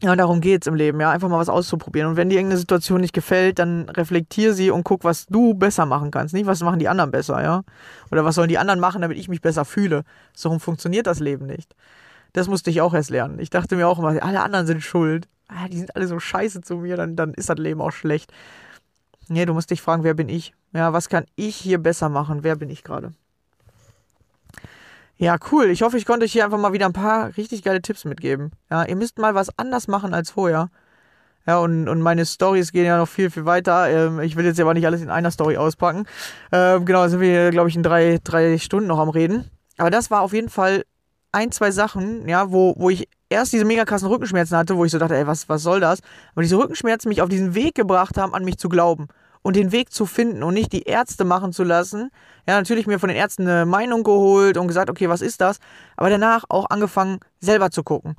Ja, und darum geht's im Leben, ja, einfach mal was auszuprobieren. Und wenn dir irgendeine Situation nicht gefällt, dann reflektier sie und guck, was du besser machen kannst. Nicht, was machen die anderen besser, ja? Oder was sollen die anderen machen, damit ich mich besser fühle. So funktioniert das Leben nicht. Das musste ich auch erst lernen. Ich dachte mir auch immer, alle anderen sind schuld. Ah, die sind alle so scheiße zu mir, dann, dann ist das Leben auch schlecht. Nee, du musst dich fragen, wer bin ich? Ja, was kann ich hier besser machen? Wer bin ich gerade? Ja, cool. Ich hoffe, ich konnte euch hier einfach mal wieder ein paar richtig geile Tipps mitgeben. Ja, ihr müsst mal was anders machen als vorher. Ja, und, und meine Stories gehen ja noch viel, viel weiter. Ähm, ich will jetzt aber nicht alles in einer Story auspacken. Ähm, genau, sind wir, glaube ich, in drei, drei Stunden noch am Reden. Aber das war auf jeden Fall ein, zwei Sachen, ja, wo, wo ich erst diese mega krassen Rückenschmerzen hatte, wo ich so dachte, ey, was, was soll das? Aber diese Rückenschmerzen mich auf diesen Weg gebracht haben, an mich zu glauben und den Weg zu finden und nicht die Ärzte machen zu lassen. Ja, natürlich mir von den Ärzten eine Meinung geholt und gesagt, okay, was ist das? Aber danach auch angefangen, selber zu gucken.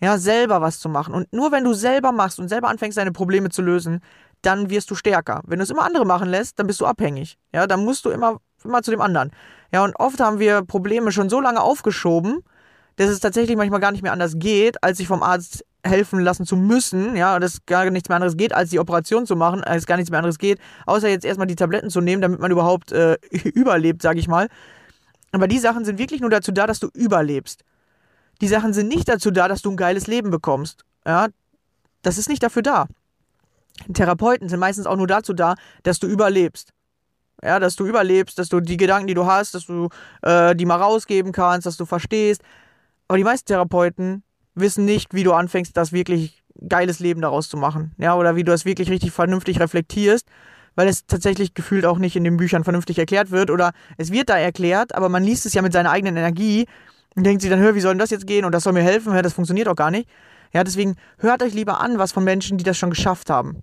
Ja, selber was zu machen. Und nur wenn du selber machst und selber anfängst, deine Probleme zu lösen, dann wirst du stärker. Wenn du es immer andere machen lässt, dann bist du abhängig. Ja, dann musst du immer, immer zu dem anderen. Ja, und oft haben wir Probleme schon so lange aufgeschoben, dass es tatsächlich manchmal gar nicht mehr anders geht, als sich vom Arzt helfen lassen zu müssen, ja, dass gar nichts mehr anderes geht, als die Operation zu machen, als gar nichts mehr anderes geht, außer jetzt erstmal die Tabletten zu nehmen, damit man überhaupt äh, überlebt, sage ich mal. Aber die Sachen sind wirklich nur dazu da, dass du überlebst. Die Sachen sind nicht dazu da, dass du ein geiles Leben bekommst. Ja, das ist nicht dafür da. Therapeuten sind meistens auch nur dazu da, dass du überlebst. Ja, dass du überlebst, dass du die Gedanken, die du hast, dass du äh, die mal rausgeben kannst, dass du verstehst. Aber die meisten Therapeuten wissen nicht, wie du anfängst, das wirklich geiles Leben daraus zu machen. Ja, oder wie du das wirklich richtig vernünftig reflektierst, weil es tatsächlich gefühlt auch nicht in den Büchern vernünftig erklärt wird. Oder es wird da erklärt, aber man liest es ja mit seiner eigenen Energie und denkt sich dann, hör, wie soll denn das jetzt gehen? Und das soll mir helfen, ja, das funktioniert auch gar nicht. Ja, deswegen hört euch lieber an, was von Menschen, die das schon geschafft haben.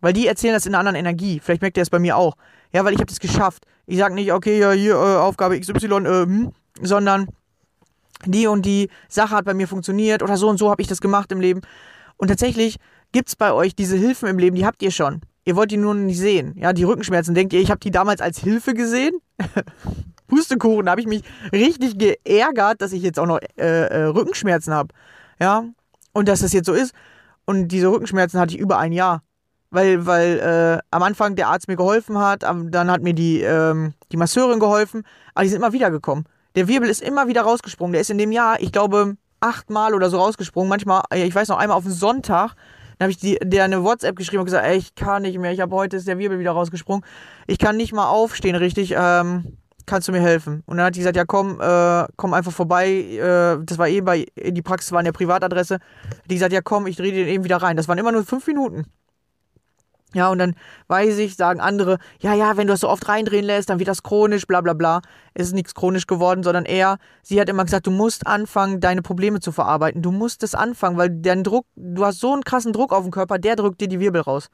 Weil die erzählen das in einer anderen Energie. Vielleicht merkt ihr es bei mir auch. Ja, weil ich habe das geschafft. Ich sage nicht, okay, ja, hier, äh, Aufgabe XY, äh, hm, sondern die und die Sache hat bei mir funktioniert oder so und so habe ich das gemacht im Leben. Und tatsächlich gibt es bei euch diese Hilfen im Leben, die habt ihr schon. Ihr wollt die nur nicht sehen. Ja, die Rückenschmerzen, denkt ihr, ich habe die damals als Hilfe gesehen? Pustekuchen, da habe ich mich richtig geärgert, dass ich jetzt auch noch äh, äh, Rückenschmerzen habe. Ja, und dass das jetzt so ist. Und diese Rückenschmerzen hatte ich über ein Jahr. Weil, weil äh, am Anfang der Arzt mir geholfen hat, dann hat mir die, ähm, die Masseurin geholfen, aber die sind immer wieder gekommen. Der Wirbel ist immer wieder rausgesprungen. Der ist in dem Jahr, ich glaube, achtmal oder so rausgesprungen. Manchmal, äh, ich weiß noch, einmal auf den Sonntag. Dann habe ich die, der eine WhatsApp geschrieben und gesagt, ey, ich kann nicht mehr. Ich habe heute ist der Wirbel wieder rausgesprungen. Ich kann nicht mal aufstehen, richtig. Ähm, kannst du mir helfen? Und dann hat die gesagt, ja komm, äh, komm einfach vorbei. Äh, das war eh bei, die Praxis war in der Privatadresse. Die gesagt, ja komm, ich drehe den eben wieder rein. Das waren immer nur fünf Minuten. Ja, und dann weiß ich, sagen andere, ja, ja, wenn du das so oft reindrehen lässt, dann wird das chronisch, bla bla bla. Es ist nichts chronisch geworden, sondern eher, sie hat immer gesagt, du musst anfangen, deine Probleme zu verarbeiten. Du musst es anfangen, weil dein Druck, du hast so einen krassen Druck auf dem Körper, der drückt dir die Wirbel raus.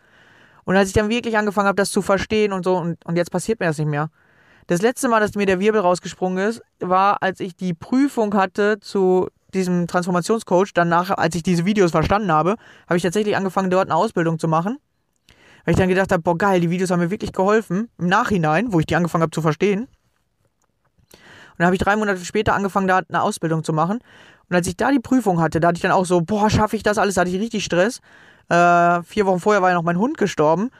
Und als ich dann wirklich angefangen habe, das zu verstehen und so, und, und jetzt passiert mir das nicht mehr. Das letzte Mal, dass mir der Wirbel rausgesprungen ist, war, als ich die Prüfung hatte zu diesem Transformationscoach. Danach, als ich diese Videos verstanden habe, habe ich tatsächlich angefangen, dort eine Ausbildung zu machen weil ich dann gedacht habe, boah geil, die Videos haben mir wirklich geholfen. Im Nachhinein, wo ich die angefangen habe zu verstehen. Und dann habe ich drei Monate später angefangen, da eine Ausbildung zu machen. Und als ich da die Prüfung hatte, da hatte ich dann auch so, boah, schaffe ich das alles? Da hatte ich richtig Stress. Äh, vier Wochen vorher war ja noch mein Hund gestorben.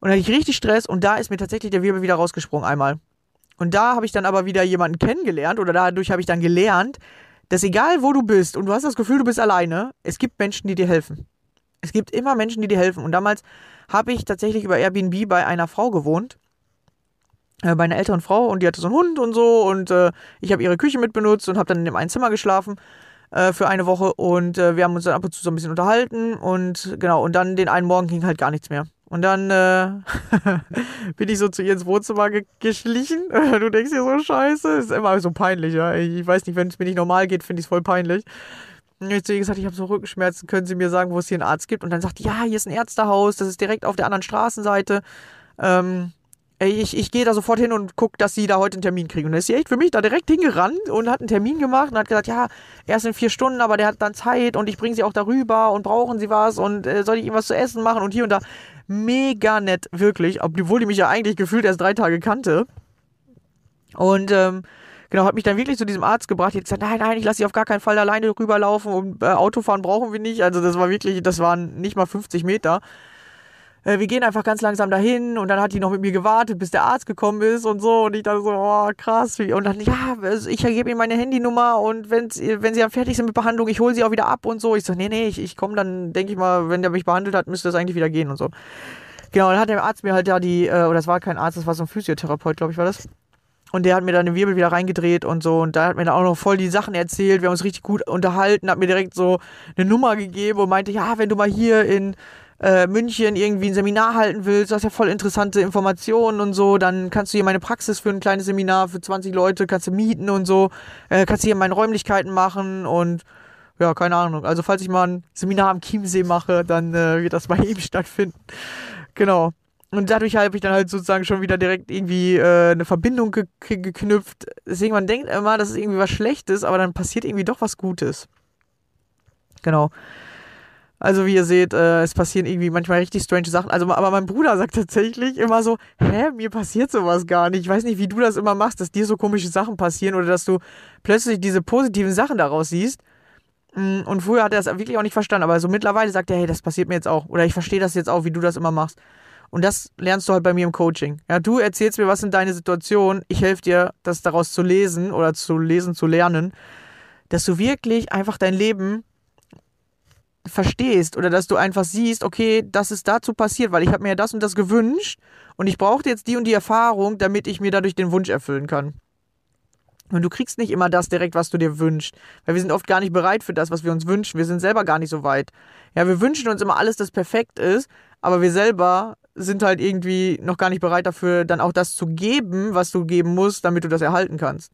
Und da hatte ich richtig Stress und da ist mir tatsächlich der Wirbel wieder rausgesprungen einmal. Und da habe ich dann aber wieder jemanden kennengelernt oder dadurch habe ich dann gelernt, dass egal wo du bist und du hast das Gefühl, du bist alleine, es gibt Menschen, die dir helfen. Es gibt immer Menschen, die dir helfen. Und damals habe ich tatsächlich über Airbnb bei einer Frau gewohnt. äh, bei einer älteren Frau und die hatte so einen Hund und so und äh, ich habe ihre Küche mitbenutzt und habe dann in dem einen Zimmer geschlafen äh, für eine Woche und äh, wir haben uns dann ab und zu so ein bisschen unterhalten und genau und dann den einen Morgen ging halt gar nichts mehr. Und dann äh, bin ich so zu ihr ins Wohnzimmer ge geschlichen. Du denkst dir so, scheiße, ist immer so peinlich, ja. Ich weiß nicht, wenn es mir nicht normal geht, finde ich es voll peinlich. Und zu gesagt, ich habe so Rückenschmerzen, können Sie mir sagen, wo es hier einen Arzt gibt? Und dann sagt die, ja, hier ist ein Ärztehaus, das ist direkt auf der anderen Straßenseite. Ähm, ich, ich gehe da sofort hin und gucke, dass sie da heute einen Termin kriegen. Und dann ist sie echt für mich da direkt hingerannt und hat einen Termin gemacht und hat gesagt, ja, erst in vier Stunden, aber der hat dann Zeit und ich bringe sie auch darüber und brauchen sie was und äh, soll ich ihm was zu essen machen und hier und da. Mega nett, wirklich, obwohl die mich ja eigentlich gefühlt erst drei Tage kannte. Und ähm, genau, hat mich dann wirklich zu diesem Arzt gebracht. Die hat gesagt, nein, nein, ich lasse sie auf gar keinen Fall alleine rüberlaufen und äh, Autofahren brauchen wir nicht. Also das war wirklich, das waren nicht mal 50 Meter äh, wir gehen einfach ganz langsam dahin und dann hat die noch mit mir gewartet, bis der Arzt gekommen ist und so und ich dachte so, oh krass. Und dann, ja, ich gebe ihm meine Handynummer und wenn, wenn sie dann fertig sind mit Behandlung, ich hole sie auch wieder ab und so. Ich so, nee, nee, ich, ich komme dann, denke ich mal, wenn der mich behandelt hat, müsste das eigentlich wieder gehen und so. Genau, dann hat der Arzt mir halt da die, äh, oder das war kein Arzt, das war so ein Physiotherapeut, glaube ich, war das. Und der hat mir dann den Wirbel wieder reingedreht und so. Und da hat mir dann auch noch voll die Sachen erzählt. Wir haben uns richtig gut unterhalten, hat mir direkt so eine Nummer gegeben und meinte, ja, wenn du mal hier in äh, München irgendwie ein Seminar halten willst, du hast ja voll interessante Informationen und so, dann kannst du hier meine Praxis für ein kleines Seminar für 20 Leute, kannst du mieten und so, äh, kannst du hier meine Räumlichkeiten machen und ja, keine Ahnung. Also falls ich mal ein Seminar am Chiemsee mache, dann äh, wird das bei ihm stattfinden. Genau. Und dadurch habe ich dann halt sozusagen schon wieder direkt irgendwie äh, eine Verbindung ge geknüpft. Deswegen, man denkt immer, das ist irgendwie was Schlechtes, aber dann passiert irgendwie doch was Gutes. Genau. Also wie ihr seht, äh, es passieren irgendwie manchmal richtig strange Sachen. Also, aber mein Bruder sagt tatsächlich immer so, hä, mir passiert sowas gar nicht. Ich weiß nicht, wie du das immer machst, dass dir so komische Sachen passieren oder dass du plötzlich diese positiven Sachen daraus siehst. Mm, und früher hat er das wirklich auch nicht verstanden, aber so mittlerweile sagt er, hey, das passiert mir jetzt auch. Oder ich verstehe das jetzt auch, wie du das immer machst. Und das lernst du halt bei mir im Coaching. Ja, du erzählst mir, was sind deine Situationen, ich helfe dir, das daraus zu lesen oder zu lesen, zu lernen, dass du wirklich einfach dein Leben verstehst oder dass du einfach siehst, okay, das ist dazu passiert, weil ich habe mir ja das und das gewünscht und ich brauchte jetzt die und die Erfahrung, damit ich mir dadurch den Wunsch erfüllen kann. Und du kriegst nicht immer das direkt, was du dir wünschst, weil wir sind oft gar nicht bereit für das, was wir uns wünschen. Wir sind selber gar nicht so weit. Ja, wir wünschen uns immer alles, das perfekt ist, aber wir selber sind halt irgendwie noch gar nicht bereit dafür, dann auch das zu geben, was du geben musst, damit du das erhalten kannst.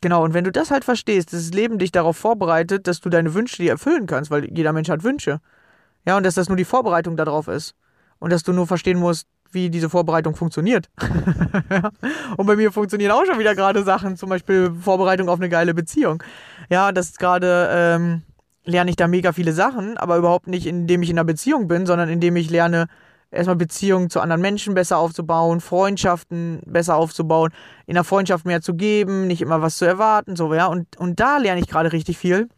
Genau, und wenn du das halt verstehst, dass das Leben dich darauf vorbereitet, dass du deine Wünsche dir erfüllen kannst, weil jeder Mensch hat Wünsche. Ja, und dass das nur die Vorbereitung darauf ist. Und dass du nur verstehen musst, wie diese Vorbereitung funktioniert. und bei mir funktionieren auch schon wieder gerade Sachen, zum Beispiel Vorbereitung auf eine geile Beziehung. Ja, das ist gerade, ähm, lerne ich da mega viele Sachen, aber überhaupt nicht, indem ich in einer Beziehung bin, sondern indem ich lerne, erstmal Beziehungen zu anderen Menschen besser aufzubauen, Freundschaften besser aufzubauen, in der Freundschaft mehr zu geben, nicht immer was zu erwarten, so, ja. Und, und da lerne ich gerade richtig viel.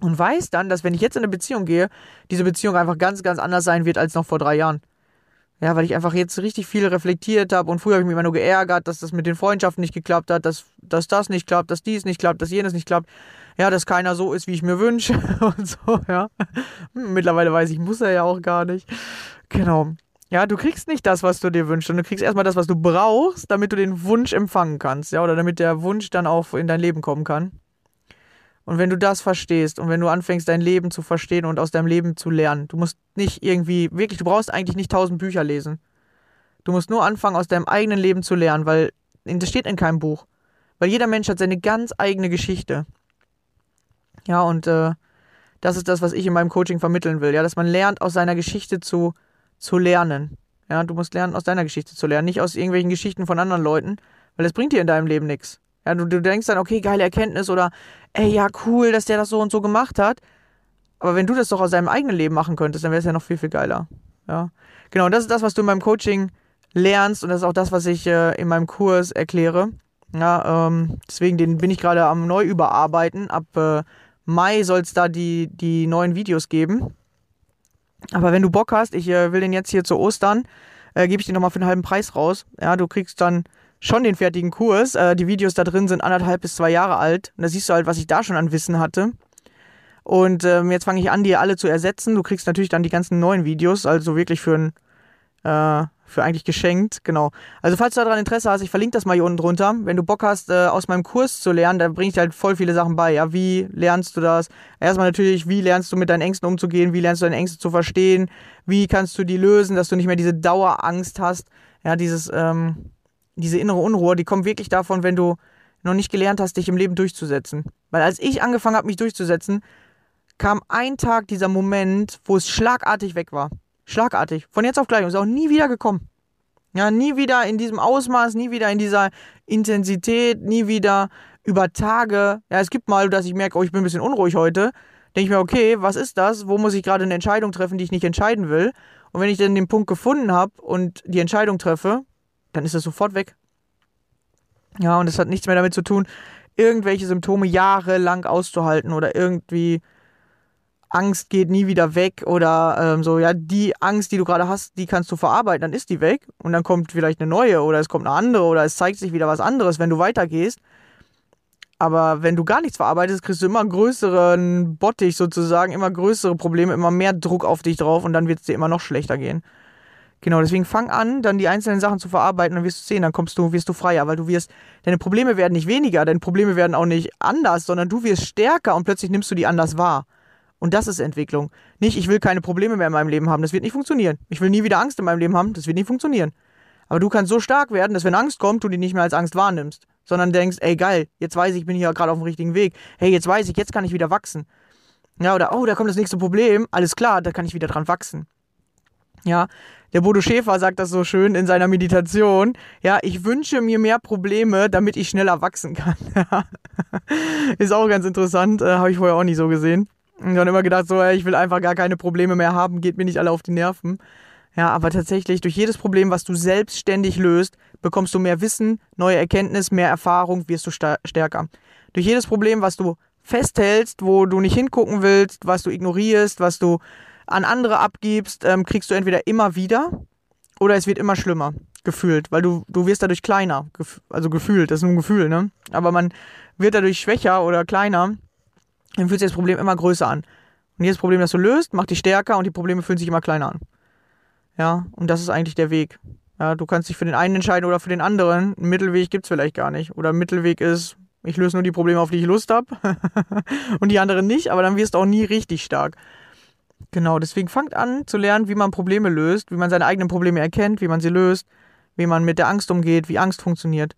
Und weiß dann, dass wenn ich jetzt in eine Beziehung gehe, diese Beziehung einfach ganz, ganz anders sein wird als noch vor drei Jahren. Ja, weil ich einfach jetzt richtig viel reflektiert habe und früher habe ich mich immer nur geärgert, dass das mit den Freundschaften nicht geklappt hat, dass, dass das nicht klappt, dass dies nicht klappt, dass jenes nicht klappt. Ja, dass keiner so ist, wie ich mir wünsche und so, ja. Hm, mittlerweile weiß ich, muss er ja auch gar nicht. Genau. Ja, du kriegst nicht das, was du dir wünschst, und du kriegst erstmal das, was du brauchst, damit du den Wunsch empfangen kannst, ja, oder damit der Wunsch dann auch in dein Leben kommen kann. Und wenn du das verstehst und wenn du anfängst, dein Leben zu verstehen und aus deinem Leben zu lernen, du musst nicht irgendwie, wirklich, du brauchst eigentlich nicht tausend Bücher lesen. Du musst nur anfangen, aus deinem eigenen Leben zu lernen, weil das steht in keinem Buch. Weil jeder Mensch hat seine ganz eigene Geschichte. Ja, und äh, das ist das, was ich in meinem Coaching vermitteln will, ja, dass man lernt, aus seiner Geschichte zu zu lernen. Ja, du musst lernen, aus deiner Geschichte zu lernen, nicht aus irgendwelchen Geschichten von anderen Leuten, weil das bringt dir in deinem Leben nichts. Ja, du, du denkst dann, okay, geile Erkenntnis oder ey, ja, cool, dass der das so und so gemacht hat. Aber wenn du das doch aus deinem eigenen Leben machen könntest, dann wäre es ja noch viel, viel geiler. Ja. Genau, das ist das, was du in meinem Coaching lernst und das ist auch das, was ich äh, in meinem Kurs erkläre. Ja, ähm, deswegen den bin ich gerade am neu überarbeiten. Ab äh, Mai soll es da die, die neuen Videos geben. Aber wenn du Bock hast, ich äh, will den jetzt hier zu Ostern, äh, gebe ich den nochmal für einen halben Preis raus. Ja, du kriegst dann schon den fertigen Kurs. Äh, die Videos da drin sind anderthalb bis zwei Jahre alt. Und da siehst du halt, was ich da schon an Wissen hatte. Und ähm, jetzt fange ich an, die alle zu ersetzen. Du kriegst natürlich dann die ganzen neuen Videos, also wirklich für, ein, äh, für eigentlich geschenkt. Genau. Also falls du daran Interesse hast, ich verlinke das mal hier unten drunter. Wenn du Bock hast, äh, aus meinem Kurs zu lernen, da bringe ich dir halt voll viele Sachen bei. Ja, wie lernst du das? Erstmal natürlich, wie lernst du mit deinen Ängsten umzugehen? Wie lernst du deine Ängste zu verstehen? Wie kannst du die lösen, dass du nicht mehr diese Dauerangst hast? Ja, dieses, ähm, diese innere Unruhe, die kommt wirklich davon, wenn du noch nicht gelernt hast, dich im Leben durchzusetzen. Weil als ich angefangen habe, mich durchzusetzen, kam ein Tag dieser Moment, wo es schlagartig weg war. Schlagartig. Von jetzt auf gleich. Und ist auch nie wieder gekommen. Ja, nie wieder in diesem Ausmaß, nie wieder in dieser Intensität, nie wieder über Tage. Ja, es gibt mal, dass ich merke, oh, ich bin ein bisschen unruhig heute. Denke ich mir, okay, was ist das? Wo muss ich gerade eine Entscheidung treffen, die ich nicht entscheiden will? Und wenn ich dann den Punkt gefunden habe und die Entscheidung treffe, dann ist das sofort weg. Ja, und es hat nichts mehr damit zu tun, irgendwelche Symptome jahrelang auszuhalten oder irgendwie Angst geht nie wieder weg oder ähm, so, ja, die Angst, die du gerade hast, die kannst du verarbeiten, dann ist die weg und dann kommt vielleicht eine neue oder es kommt eine andere oder es zeigt sich wieder was anderes, wenn du weitergehst. Aber wenn du gar nichts verarbeitest, kriegst du immer größeren Bottich sozusagen, immer größere Probleme, immer mehr Druck auf dich drauf und dann wird es dir immer noch schlechter gehen. Genau, deswegen fang an, dann die einzelnen Sachen zu verarbeiten, dann wirst du sehen, dann kommst du, wirst du freier, weil du wirst, deine Probleme werden nicht weniger, deine Probleme werden auch nicht anders, sondern du wirst stärker und plötzlich nimmst du die anders wahr. Und das ist Entwicklung. Nicht, ich will keine Probleme mehr in meinem Leben haben, das wird nicht funktionieren. Ich will nie wieder Angst in meinem Leben haben, das wird nicht funktionieren. Aber du kannst so stark werden, dass wenn Angst kommt, du die nicht mehr als Angst wahrnimmst, sondern denkst, ey geil, jetzt weiß ich, ich bin hier gerade auf dem richtigen Weg. Hey, jetzt weiß ich, jetzt kann ich wieder wachsen. Ja, oder oh, da kommt das nächste Problem, alles klar, da kann ich wieder dran wachsen. Ja, der Bodo Schäfer sagt das so schön in seiner Meditation. Ja, ich wünsche mir mehr Probleme, damit ich schneller wachsen kann. ist auch ganz interessant, äh, habe ich vorher auch nicht so gesehen. Und dann immer gedacht, so, ey, ich will einfach gar keine Probleme mehr haben, geht mir nicht alle auf die Nerven. Ja, aber tatsächlich, durch jedes Problem, was du selbstständig löst, bekommst du mehr Wissen, neue Erkenntnis, mehr Erfahrung, wirst du stärker. Durch jedes Problem, was du festhältst, wo du nicht hingucken willst, was du ignorierst, was du an andere abgibst, ähm, kriegst du entweder immer wieder oder es wird immer schlimmer, gefühlt, weil du, du wirst dadurch kleiner, also gefühlt, das ist nur ein Gefühl, ne? Aber man wird dadurch schwächer oder kleiner, dann fühlt sich das Problem immer größer an. Und jedes Problem, das du löst, macht dich stärker und die Probleme fühlen sich immer kleiner an. Ja, und das ist eigentlich der Weg. Ja, du kannst dich für den einen entscheiden oder für den anderen. Einen Mittelweg gibt es vielleicht gar nicht. Oder ein Mittelweg ist, ich löse nur die Probleme, auf die ich Lust habe und die anderen nicht, aber dann wirst du auch nie richtig stark. Genau, deswegen fangt an zu lernen, wie man Probleme löst, wie man seine eigenen Probleme erkennt, wie man sie löst, wie man mit der Angst umgeht, wie Angst funktioniert.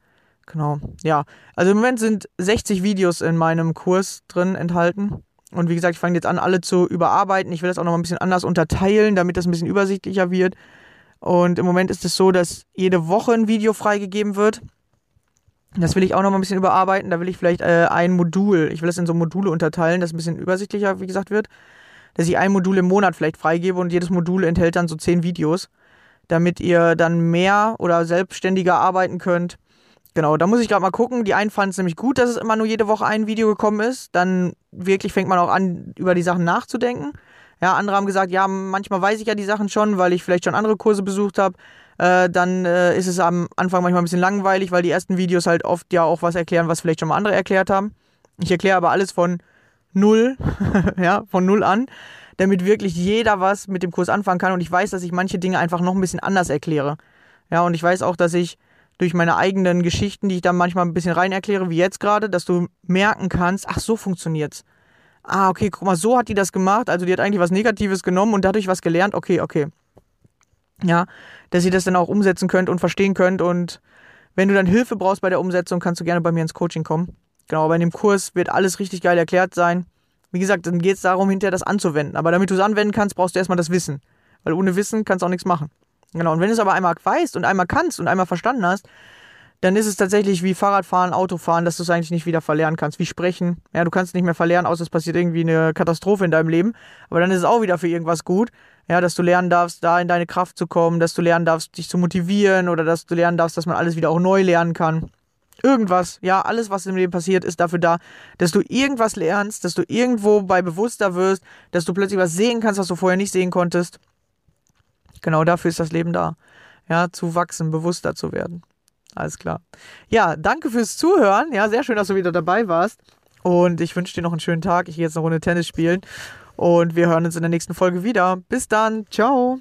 Genau, ja. Also im Moment sind 60 Videos in meinem Kurs drin enthalten. Und wie gesagt, ich fange jetzt an, alle zu überarbeiten. Ich will das auch noch ein bisschen anders unterteilen, damit das ein bisschen übersichtlicher wird. Und im Moment ist es so, dass jede Woche ein Video freigegeben wird. Das will ich auch noch mal ein bisschen überarbeiten. Da will ich vielleicht äh, ein Modul, ich will das in so Module unterteilen, dass ein bisschen übersichtlicher, wie gesagt, wird dass ich ein Modul im Monat vielleicht freigebe und jedes Modul enthält dann so zehn Videos, damit ihr dann mehr oder selbstständiger arbeiten könnt. Genau, da muss ich gerade mal gucken. Die einen fanden es nämlich gut, dass es immer nur jede Woche ein Video gekommen ist. Dann wirklich fängt man auch an, über die Sachen nachzudenken. Ja, andere haben gesagt, ja, manchmal weiß ich ja die Sachen schon, weil ich vielleicht schon andere Kurse besucht habe. Äh, dann äh, ist es am Anfang manchmal ein bisschen langweilig, weil die ersten Videos halt oft ja auch was erklären, was vielleicht schon mal andere erklärt haben. Ich erkläre aber alles von null, ja, von null an, damit wirklich jeder was mit dem Kurs anfangen kann. Und ich weiß, dass ich manche Dinge einfach noch ein bisschen anders erkläre. Ja, und ich weiß auch, dass ich durch meine eigenen Geschichten, die ich dann manchmal ein bisschen rein erkläre, wie jetzt gerade, dass du merken kannst, ach, so funktioniert's. Ah, okay, guck mal, so hat die das gemacht. Also die hat eigentlich was Negatives genommen und dadurch was gelernt. Okay, okay. Ja, dass ihr das dann auch umsetzen könnt und verstehen könnt. Und wenn du dann Hilfe brauchst bei der Umsetzung, kannst du gerne bei mir ins Coaching kommen. Genau, aber in dem Kurs wird alles richtig geil erklärt sein. Wie gesagt, dann geht es darum, hinterher das anzuwenden. Aber damit du es anwenden kannst, brauchst du erstmal das Wissen. Weil ohne Wissen kannst du auch nichts machen. Genau, und wenn du es aber einmal weißt und einmal kannst und einmal verstanden hast, dann ist es tatsächlich wie Fahrradfahren, Autofahren, dass du es eigentlich nicht wieder verlernen kannst. Wie Sprechen. Ja, du kannst nicht mehr verlernen, außer es passiert irgendwie eine Katastrophe in deinem Leben. Aber dann ist es auch wieder für irgendwas gut. Ja, dass du lernen darfst, da in deine Kraft zu kommen, dass du lernen darfst, dich zu motivieren oder dass du lernen darfst, dass man alles wieder auch neu lernen kann irgendwas, ja, alles, was im Leben passiert, ist dafür da, dass du irgendwas lernst, dass du irgendwo bei bewusster wirst, dass du plötzlich was sehen kannst, was du vorher nicht sehen konntest. Genau dafür ist das Leben da. Ja, zu wachsen, bewusster zu werden. Alles klar. Ja, danke fürs Zuhören. Ja, sehr schön, dass du wieder dabei warst. Und ich wünsche dir noch einen schönen Tag. Ich gehe jetzt eine Runde Tennis spielen. Und wir hören uns in der nächsten Folge wieder. Bis dann. Ciao.